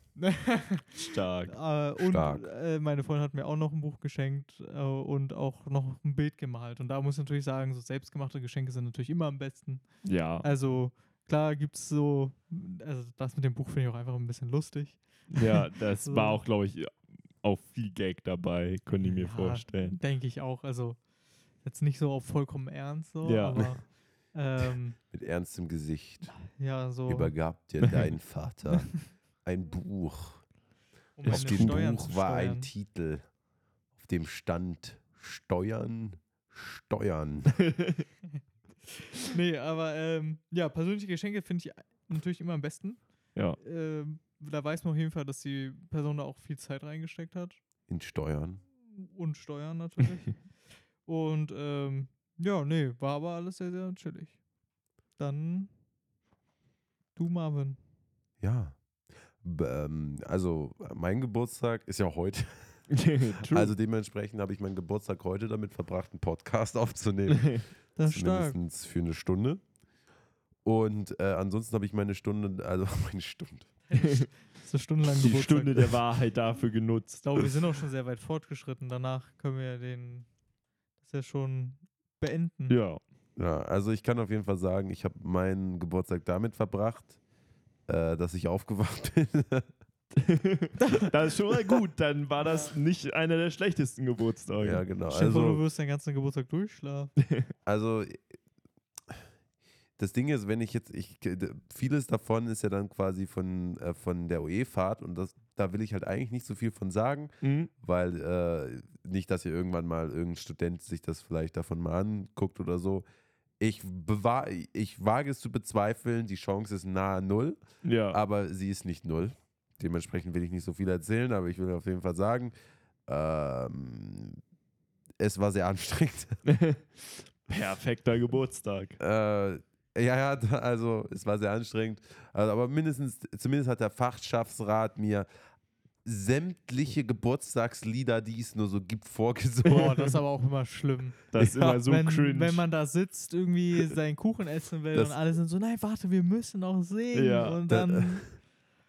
Stark. Äh, und Stark. äh, meine Freundin hat mir auch noch ein Buch geschenkt äh, und auch noch ein Bild gemalt. Und da muss ich natürlich sagen, so selbstgemachte Geschenke sind natürlich immer am besten. Ja. Also klar gibt es so, also das mit dem Buch finde ich auch einfach ein bisschen lustig. Ja, das So. war auch, glaube ich, auch viel Gag dabei, könnte ich mir Ja, vorstellen. Denke ich auch. Also jetzt nicht so auf vollkommen ernst so, Ja. aber ähm, Mit ernstem Gesicht ja, so übergab dir dein Vater ein Buch. um Auf dem Steuern Buch war ein. Titel, auf dem stand Steuern, Steuern. Nee, aber ähm, ja, persönliche Geschenke finde ich natürlich immer am besten. ja. Ähm, da weiß man auf jeden Fall, dass die Person da auch viel Zeit reingesteckt hat. In Steuern. Und Steuern natürlich. und ähm, ja, nee, war aber alles sehr, sehr chillig. Dann du, Marvin. Ja. B ähm, also mein Geburtstag ist ja heute. Also dementsprechend habe ich meinen Geburtstag heute damit verbracht, einen Podcast aufzunehmen. Das ist stark. Mindestens für eine Stunde. Und äh, ansonsten habe ich meine Stunde, also meine Stunde. Das ist eine Stunde lang die Geburtstag. Stunde der Wahrheit dafür Ich genutzt. glaube, wir sind auch schon sehr weit fortgeschritten. Danach können wir ja den, das ja schon beenden. Ja. Ja, also ich kann auf jeden Fall sagen, ich habe meinen Geburtstag damit verbracht, äh, dass ich aufgewacht bin. das ist schon mal gut. Dann war das nicht einer der schlechtesten Geburtstage. ja, genau. Dir vor, du Also, wirst den ganzen Geburtstag durchschlafen. also das Ding ist, wenn ich jetzt, ich, vieles davon ist ja dann quasi von, äh, von der OE-Fahrt und das, da will ich halt eigentlich nicht so viel von sagen, Mhm. weil äh, nicht, dass hier irgendwann mal irgendein Student sich das vielleicht davon mal anguckt oder so. Ich, bewahr, ich wage es zu bezweifeln, die Chance ist nahe null, Ja. aber sie ist nicht null. Dementsprechend will ich nicht so viel erzählen, aber ich will auf jeden Fall sagen, ähm, es war sehr anstrengend. Perfekter Geburtstag. äh, ja, ja, da- also es war sehr anstrengend. Also, aber mindestens, zumindest hat der Fachschaftsrat mir sämtliche Geburtstagslieder, die es nur so gibt, vorgesungen. Boah, das ist aber auch immer schlimm. Das ist Ja, immer so wenn, cringe. wenn man da sitzt, irgendwie seinen Kuchen essen will Das- und alle sind so, nein, warte, wir müssen noch singen. Ja. und Da- dann,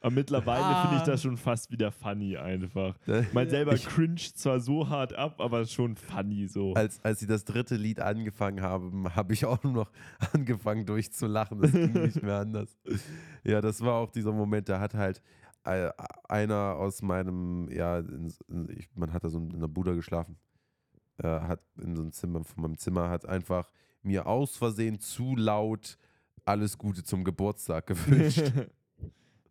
Aber mittlerweile Ah. finde ich das schon fast wieder funny einfach. Man selber Ich- cringe zwar so hart ab, aber schon funny so. als, als sie das dritte Lied angefangen haben, habe ich auch noch angefangen durchzulachen. Das ging nicht mehr anders. Ja, das war auch dieser Moment, da hat halt äh, einer aus meinem, ja, in, in, ich, man hat da so in einer Bude geschlafen, äh, hat in so einem Zimmer, von meinem Zimmer, hat einfach mir aus Versehen zu laut alles Gute zum Geburtstag gewünscht.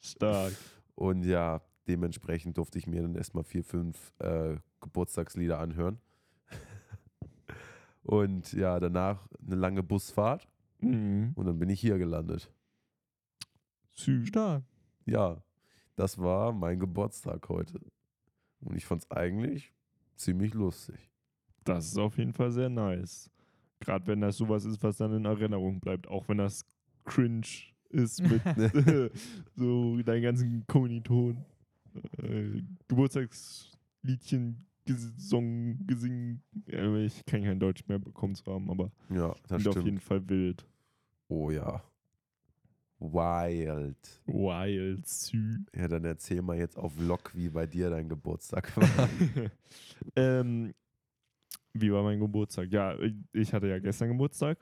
Stark. Und ja, dementsprechend durfte ich mir dann erstmal vier, fünf äh, Geburtstagslieder anhören. Und ja, danach eine lange Busfahrt Mhm. und dann bin ich hier gelandet. Stark. Ja, das war mein Geburtstag heute. Und ich fand es eigentlich ziemlich lustig. Das ist auf jeden Fall sehr nice. Gerade wenn das sowas ist, was dann in Erinnerung bleibt. Auch wenn das cringe ist mit so deinen ganzen Kommilitonen. Äh, Geburtstagsliedchen gesungen, gesingen. Äh, ich kann kein Deutsch mehr bekommen zu haben, aber Ja, das sind auf stimmt. jeden Fall wild. Oh ja. Wild. Wild, süß. Ja, dann erzähl mal jetzt auf Vlog, wie bei dir dein Geburtstag war. ähm, wie war mein Geburtstag? Ja, ich hatte ja gestern Geburtstag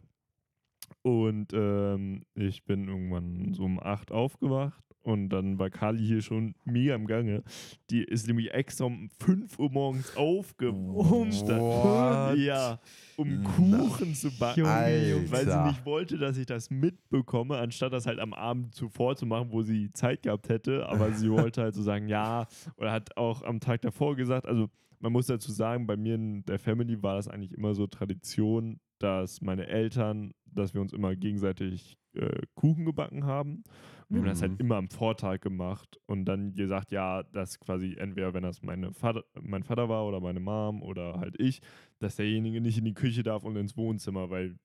und ähm, ich bin irgendwann so um 8 aufgewacht und dann war Kali hier schon mega im Gange. Die ist nämlich extra um 5 Uhr morgens aufgewacht. What? Ja, um. Kuchen zu backen. Junge. Weil sie Alter. nicht wollte, dass ich das mitbekomme, anstatt das halt am Abend zuvor zu machen, wo sie Zeit gehabt hätte. Aber sie wollte halt so sagen, ja, oder hat auch am Tag davor gesagt, also man muss dazu sagen, bei mir in der Family war das eigentlich immer so Tradition, dass meine Eltern, dass wir uns immer gegenseitig äh, Kuchen gebacken haben. Und wir haben das Mhm. halt immer am Vortag gemacht und dann gesagt, ja, dass quasi entweder, wenn das meine Vater, mein Vater war oder meine Mom oder halt ich, dass derjenige nicht in die Küche darf und ins Wohnzimmer, weil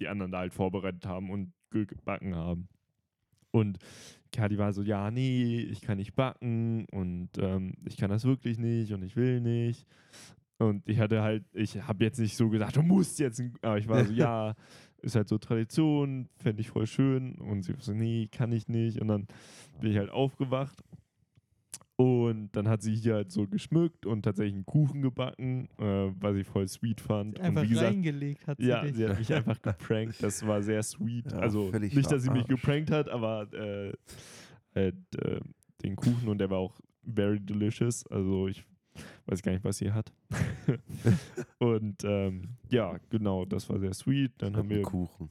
die anderen da halt vorbereitet haben und gebacken haben. Und Kadi war so, ja, nee, ich kann nicht backen und ähm, ich kann das wirklich nicht und ich will nicht. Und ich hatte halt, ich habe jetzt nicht so gesagt, du musst jetzt, aber ich war so, ja, ist halt so Tradition, fände ich voll schön. Und sie so, nee, kann ich nicht. Und dann bin ich halt aufgewacht. Und dann hat sie hier halt so geschmückt und tatsächlich einen Kuchen gebacken, äh, was ich voll sweet fand. Einfach und wie gesagt, reingelegt hat sie ja, dich. sie hat mich einfach geprankt. Das war sehr sweet. Ja, also nicht, dass sie mich geprankt hat, aber äh, halt, äh, den Kuchen und der war auch very delicious. Also ich weiß gar nicht, was sie hat. und ähm, ja, genau, das war sehr sweet. Dann haben wir Kuchen.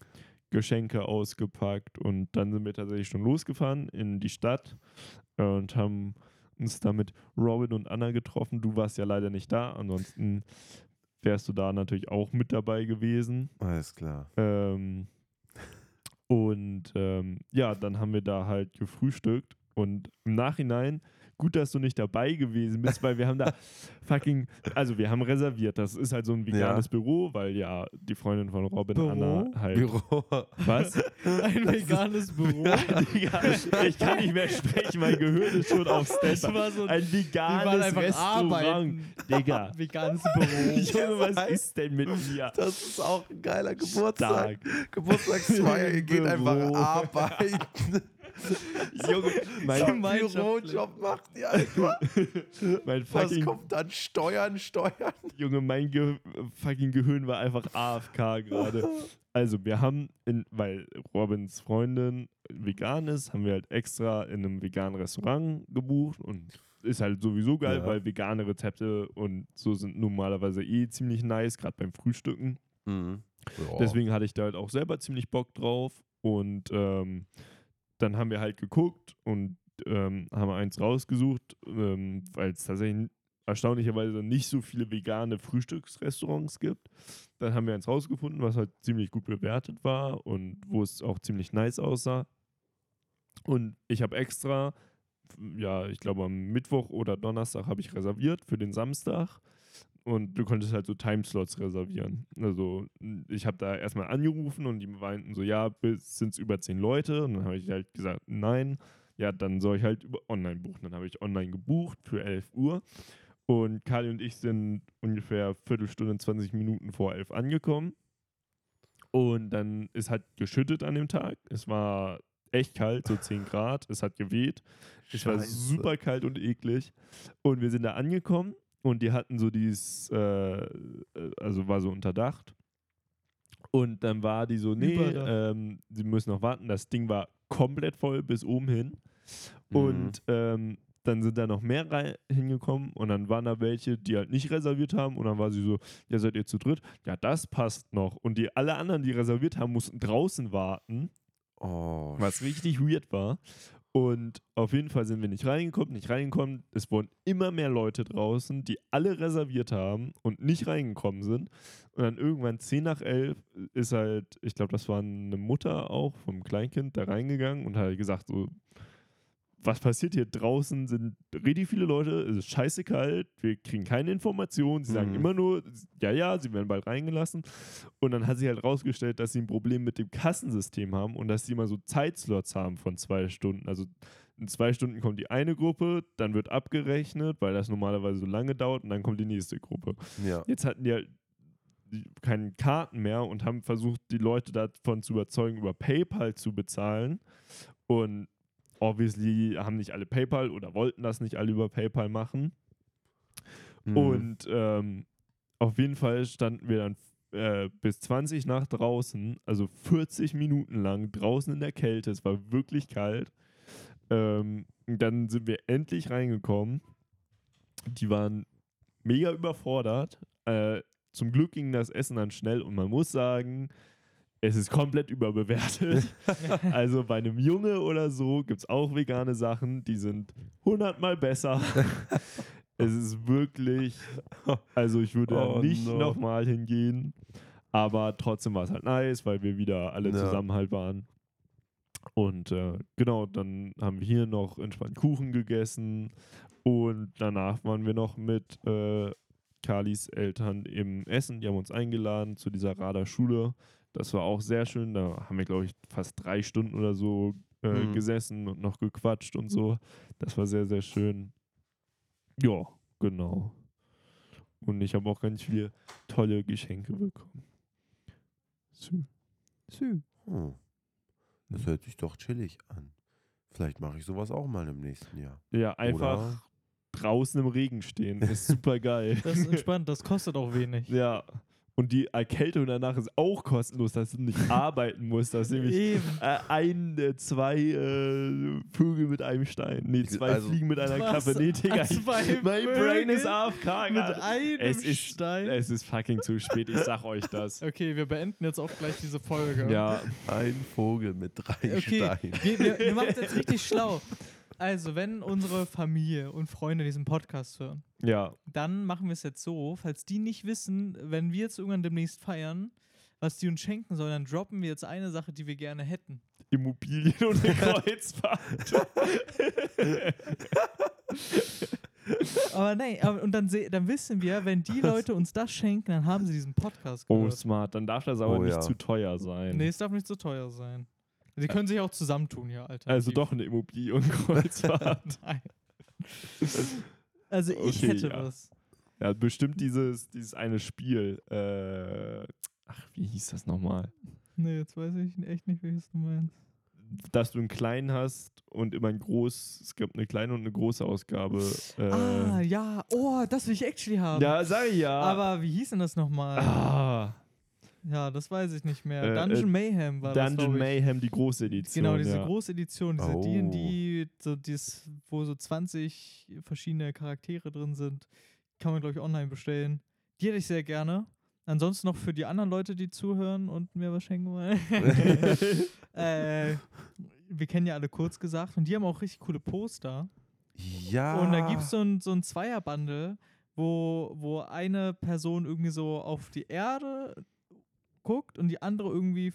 Geschenke ausgepackt und dann sind wir tatsächlich schon losgefahren in die Stadt und haben uns da mit Robin und Anna getroffen. Du warst ja leider nicht da, ansonsten wärst du da natürlich auch mit dabei gewesen. Alles klar. Ähm, und ähm, ja, dann haben wir da halt gefrühstückt und im Nachhinein, gut, dass du nicht dabei gewesen bist, weil wir haben da fucking, also wir haben reserviert. Das ist halt so ein veganes Büro, weil ja die Freundin von Robin Büro? Anna halt. Büro. Was? Ein veganes Büro. Digga, ich kann nicht mehr sprechen, mein Gehirn ist schon auf Das war so Ein veganes einfach Restaurant. arbeiten. Digga. Veganes Büro. Junge, was ist denn mit mir? Das ist auch ein geiler Geburtstag. Stark. Geburtstagsfeier, ihr geht einfach arbeiten. Junge, mein. Bürojob macht ihr einfach. mein Was fucking kommt dann? Steuern, Steuern. Junge, mein Ge fucking Gehirn war einfach AFK gerade. Also, wir haben, in, weil Robins Freundin vegan ist, haben wir halt extra in einem veganen Restaurant gebucht und ist halt sowieso geil, Ja. weil vegane Rezepte und so sind normalerweise eh ziemlich nice, gerade beim Frühstücken. Mhm. Deswegen hatte ich da halt auch selber ziemlich Bock drauf und ähm, dann haben wir halt geguckt und ähm, haben eins rausgesucht, ähm, weil es tatsächlich erstaunlicherweise nicht so viele vegane Frühstücksrestaurants gibt. Dann haben wir eins rausgefunden, was halt ziemlich gut bewertet war und wo es auch ziemlich nice aussah. Und ich habe extra, ja, ich glaube am Mittwoch oder Donnerstag habe ich reserviert für den Samstag. Und du konntest halt so Timeslots reservieren. Also ich habe da erstmal angerufen und die meinten so, ja, sind es über zehn Leute? Und dann habe ich halt gesagt, nein. ja, dann soll ich halt über online buchen. Dann habe ich online gebucht für 11 Uhr. Und Kali und ich sind ungefähr Viertelstunde, 20 Minuten vor 11 angekommen. Und dann ist halt geschüttet an dem Tag. Es war echt kalt, so 10 Grad. Es hat geweht. Es war Scheiße. super kalt und eklig. Und wir sind da angekommen und die hatten so dieses, äh, also war so unterdacht. Und dann war die so, nee, ähm, sie müssen noch warten. Das Ding war komplett voll bis oben hin. Mhm. Und ähm, dann sind da noch mehr rein, hingekommen und dann waren da welche, die halt nicht reserviert haben und dann war sie so, ja, seid ihr zu dritt? Ja, das passt noch. Und die alle anderen, die reserviert haben, mussten draußen warten, Oh, was richtig weird war. Und auf jeden Fall sind wir nicht reingekommen, nicht reingekommen. Es wurden immer mehr Leute draußen, die alle reserviert haben und nicht reingekommen sind. Und dann irgendwann 10 nach 11 ist halt, ich glaube, das war eine Mutter auch vom Kleinkind da reingegangen und hat gesagt so, was passiert hier draußen? Sind richtig viele Leute, es ist scheiße kalt, wir kriegen keine Informationen. Sie sagen Mhm. immer nur, ja, ja, sie werden bald reingelassen. Und dann hat sich halt rausgestellt, dass sie ein Problem mit dem Kassensystem haben und dass sie immer so Zeitslots haben von zwei Stunden. Also in zwei Stunden kommt die eine Gruppe, dann wird abgerechnet, weil das normalerweise so lange dauert und dann kommt die nächste Gruppe. ja. Jetzt hatten die halt keine Karten mehr und haben versucht, die Leute davon zu überzeugen, über PayPal zu bezahlen. Und obviously haben nicht alle PayPal oder wollten das nicht alle über PayPal machen. Mhm. Und ähm, auf jeden Fall standen wir dann äh, bis 20 nach draußen, also 40 Minuten lang draußen in der Kälte. Es war wirklich kalt. Ähm, dann sind wir endlich reingekommen. Die waren mega überfordert. Äh, zum Glück ging das Essen dann schnell und man muss sagen, es ist komplett überbewertet. also bei einem Junge oder so gibt es auch vegane Sachen, die sind hundertmal besser. es ist wirklich, also ich würde Oh nicht no. nochmal hingehen, aber trotzdem war es halt nice, weil wir wieder alle Ja. zusammen halt waren. Und äh, genau, dann haben wir hier noch entspannt Kuchen gegessen und danach waren wir noch mit äh, Kalis Eltern im Essen. Die haben uns eingeladen zu dieser Radar Schule. Das war auch sehr schön. Da haben wir, glaube ich, fast drei Stunden oder so äh, Mhm. gesessen und noch gequatscht und so. Das war sehr, sehr schön. Ja, genau. Und ich habe auch ganz viele tolle Geschenke bekommen. So. Sü. Hm. Das hört sich doch chillig an. Vielleicht mache ich sowas auch mal im nächsten Jahr. Ja, einfach Oder? draußen im Regen stehen. Ist super geil. Das ist entspannt, das kostet auch wenig. ja. Und die Erkältung danach ist auch kostenlos, dass du nicht arbeiten musst. Das ist nämlich Eben. äh, ein, äh, zwei äh, Vögel mit einem Stein. Nee, zwei Also- Fliegen mit einer? Klappe. Nee, Digga, ich, Zwei mein Brain ist Vögel AFK. Mit einem es ist, Stein. Es ist fucking zu spät, ich sag euch das. Okay, wir beenden jetzt auch gleich diese Folge. Ja, Ein Vogel mit drei Okay, Steinen. wir, wir, wir machen es jetzt richtig schlau. Also, wenn unsere Familie und Freunde diesen Podcast hören, ja. dann machen wir es jetzt so, falls die nicht wissen, wenn wir jetzt irgendwann demnächst feiern, was die uns schenken sollen, dann droppen wir jetzt eine Sache, die wir gerne hätten. Immobilien und eine Kreuzfahrt. Aber nein, aber, und dann, dann wissen wir, wenn die Leute uns das schenken, dann haben sie diesen Podcast oh, gehört. smart. Dann darf das aber Oh, nicht ja. zu teuer sein. nee, es darf nicht so teuer sein. Sie können sich auch zusammentun, ja, Alter. also doch eine Immobilie und Kreuzfahrt. Nein. Also ich Okay, hätte ja. was. ja, bestimmt dieses, dieses eine Spiel. Äh, ach, wie hieß das nochmal? Nee, jetzt weiß ich echt nicht, welches du meinst. Dass du einen kleinen hast und immer ein groß. Es gibt eine kleine und eine große Ausgabe. Äh, ah, ja. Oh, das will ich actually haben. ja, sag ich ja. Aber wie hieß denn das nochmal? ah, Ja, das weiß ich nicht mehr. Äh, Dungeon äh, Mayhem war das, Dungeon glaub ich. Mayhem, die große Edition. Genau, diese ja. große Edition, diese Oh. D&D, so dieses, wo so 20 verschiedene Charaktere drin sind, kann man, glaube ich, online bestellen. Die hätte ich sehr gerne. Ansonsten noch für die anderen Leute, die zuhören und mir was schenken wollen. äh, wir kennen ja alle kurz gesagt und die haben auch richtig coole Poster. Ja. Und da gibt es so ein, so ein Zweierbundle, wo, wo eine Person irgendwie so auf die Erde guckt und die andere irgendwie.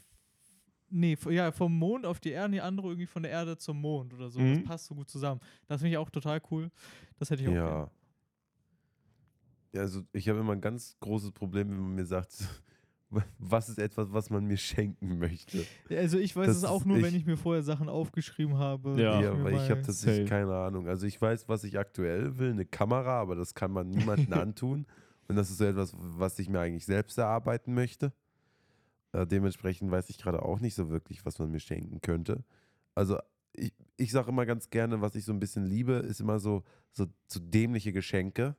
Nee, ja, vom Mond auf die Erde und die andere irgendwie von der Erde zum Mond oder so. Mhm. Das passt so gut zusammen. Das finde ich auch total cool. Das hätte ich auch. Ja. Ja, also ich habe immer ein ganz großes Problem, wenn man mir sagt, was ist etwas, was man mir schenken möchte? Also ich weiß Das es auch nur, wenn ich- ich mir vorher Sachen aufgeschrieben habe. Ja. die Ja, weil ich habe tatsächlich Safe. keine Ahnung. Also ich weiß, was ich aktuell will, eine Kamera, aber das kann man niemandem antun. Und das ist so etwas, was ich mir eigentlich selbst erarbeiten möchte. Äh, dementsprechend weiß ich gerade auch nicht so wirklich, was man mir schenken könnte. Also ich, ich sage immer ganz gerne, was ich so ein bisschen liebe, ist immer so, so, so dämliche Geschenke,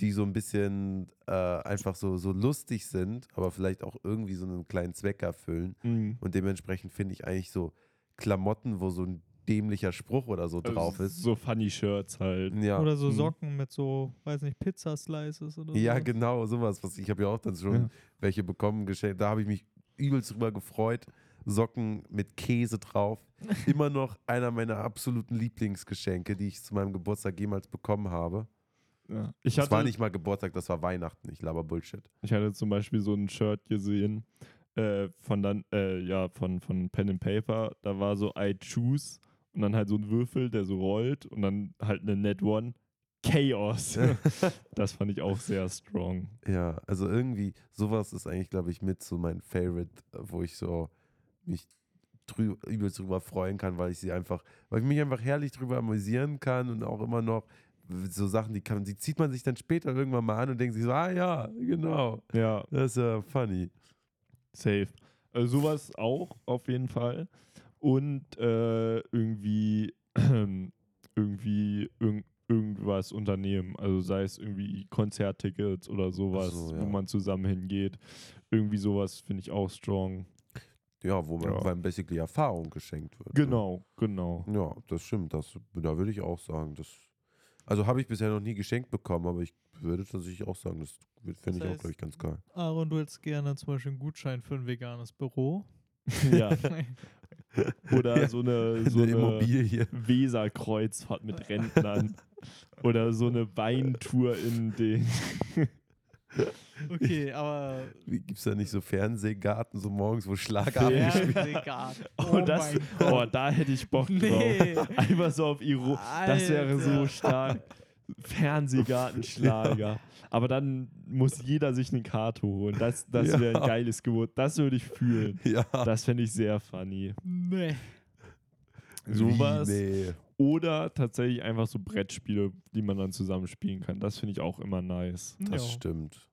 die so ein bisschen äh, einfach so, so lustig sind, aber vielleicht auch irgendwie so einen kleinen Zweck erfüllen. Mhm. Und dementsprechend finde ich eigentlich so Klamotten, wo so ein dämlicher Spruch oder so drauf Also ist. So funny Shirts halt. Ja, Oder so Mhm. Socken mit so, weiß nicht, Pizza-Slices oder so. ja, genau, sowas. Was ich habe ja auch dann schon Ja. welche bekommen, geschenkt. Da habe ich mich übelst drüber gefreut. Socken mit Käse drauf. Immer noch einer meiner absoluten Lieblingsgeschenke, die ich zu meinem Geburtstag jemals bekommen habe. Ja. Ich, Das war hatte, nicht mal Geburtstag, das war Weihnachten. Ich laber Bullshit. ich hatte zum Beispiel so ein Shirt gesehen äh, von dann, äh, ja, von, von Pen and Paper. Da war so I choose und dann halt so ein Würfel, der so rollt und dann halt eine Net One. Chaos. das fand ich auch sehr strong. Ja, also irgendwie, sowas ist eigentlich, glaube ich, mit so mein Favorite, wo ich so mich drü übelst drüber freuen kann, weil ich sie einfach, weil ich mich einfach herrlich drüber amüsieren kann und auch immer noch so Sachen, die kann, die zieht man sich dann später irgendwann mal an und denkt sich so, ah ja, genau, Ja, das ist ja funny. safe. Also sowas auch auf jeden Fall. Und äh, irgendwie, irgendwie irg irgendwas unternehmen. Also sei es irgendwie Konzerttickets oder sowas, so, ja. wo man zusammen hingeht. Irgendwie sowas finde ich auch strong. Ja, wo man Ja. basically Erfahrung geschenkt wird. ne? Genau, genau. Ja, das stimmt. Das, da würde ich auch sagen, das. Also habe ich bisher noch nie geschenkt bekommen, aber ich würde tatsächlich auch sagen, das finde ich auch, heißt- glaube ich, ganz geil. Aaron, du hättest gerne zum Beispiel einen Gutschein für ein veganes Büro. ja. Oder Ja. so eine, so Eine eine Immobilie. Weserkreuzfahrt mit Rentnern. Oder so eine Weintour in den. Okay, aber Gibt es da nicht so Fernsehgarten, so morgens, wo abgespielt Fernsehgarten. Oh, das, mein oh, da hätte ich Bock Nee. drauf. Einfach so auf Iro. Das wäre so stark. Fernsehgartenschlager. Aber dann muss jeder sich eine Karte holen. Das, das Ja. wäre ein geiles Gebot. Das würde ich fühlen. Ja. Das fände ich sehr funny. Nee. Sowas. Nee. Oder tatsächlich einfach so Brettspiele, die man dann zusammen spielen kann. Das finde ich auch immer nice. Das Ja. stimmt.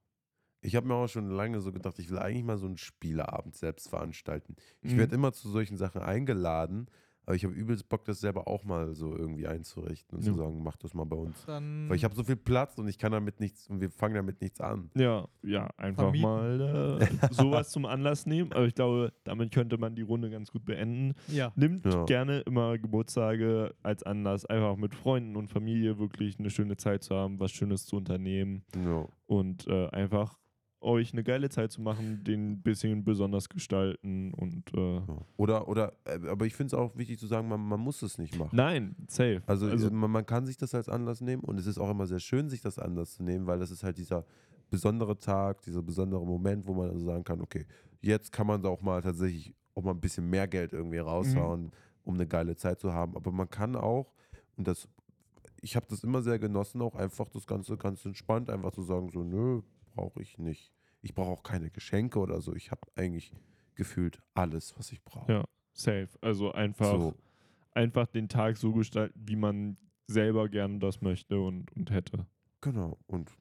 Ich habe mir auch schon lange so gedacht, ich will eigentlich mal so einen Spieleabend selbst veranstalten. Ich Mhm. werde immer zu solchen Sachen eingeladen, aber ich habe übelst Bock, das selber auch mal so irgendwie einzurichten und Ja. zu sagen, mach das mal bei uns. Dann Weil ich habe so viel Platz und ich kann damit nichts und wir fangen damit nichts an. Ja, ja, einfach Vermieten. mal äh, sowas zum Anlass nehmen. Aber ich glaube, damit könnte man die Runde ganz gut beenden. ja. Nimmt Ja. gerne immer Geburtstage als Anlass, einfach mit Freunden und Familie wirklich eine schöne Zeit zu haben, was Schönes zu unternehmen Ja. und äh, einfach euch eine geile Zeit zu machen, den ein bisschen besonders gestalten und äh. Oder, oder, äh, aber ich finde es auch wichtig zu sagen, man, man muss es nicht machen. nein, safe. Also, also äh, man, man kann sich das als Anlass nehmen und es ist auch immer sehr schön, sich das Anlass zu nehmen, weil das ist halt dieser besondere Tag, dieser besondere Moment, wo man also sagen kann, okay, jetzt kann man da auch mal tatsächlich auch mal ein bisschen mehr Geld irgendwie raushauen, um eine geile Zeit zu haben. Aber man kann auch, und das, ich habe das immer sehr genossen, auch einfach das Ganze ganz entspannt, einfach zu sagen, so, nö, brauche ich nicht. Ich brauche auch keine Geschenke oder so. Ich habe eigentlich gefühlt alles, was ich brauche. Ja. safe. Also einfach, So, einfach den Tag so gestalten, wie man selber gerne das möchte und, und hätte. Genau. Und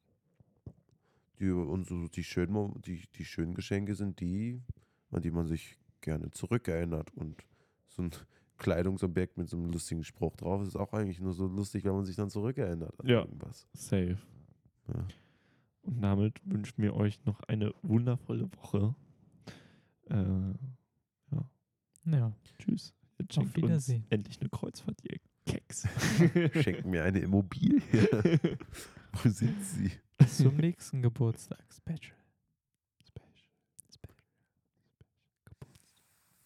die, und so die, schönen, die, die schönen Geschenke sind die, an die man sich gerne zurückerinnert. Und so ein Kleidungsobjekt mit so einem lustigen Spruch drauf ist auch eigentlich nur so lustig, wenn man sich dann zurückerinnert an Ja. irgendwas. Safe. Ja. Und damit wünschen wir euch noch eine wundervolle Woche. Äh, Ja. tschüss. Jetzt Auf schenkt uns Wiedersehen. endlich eine Kreuzfahrt, ihr Keks. Schenken mir eine Immobilie. Wo sind sie? Bis zum nächsten Geburtstagsspecial.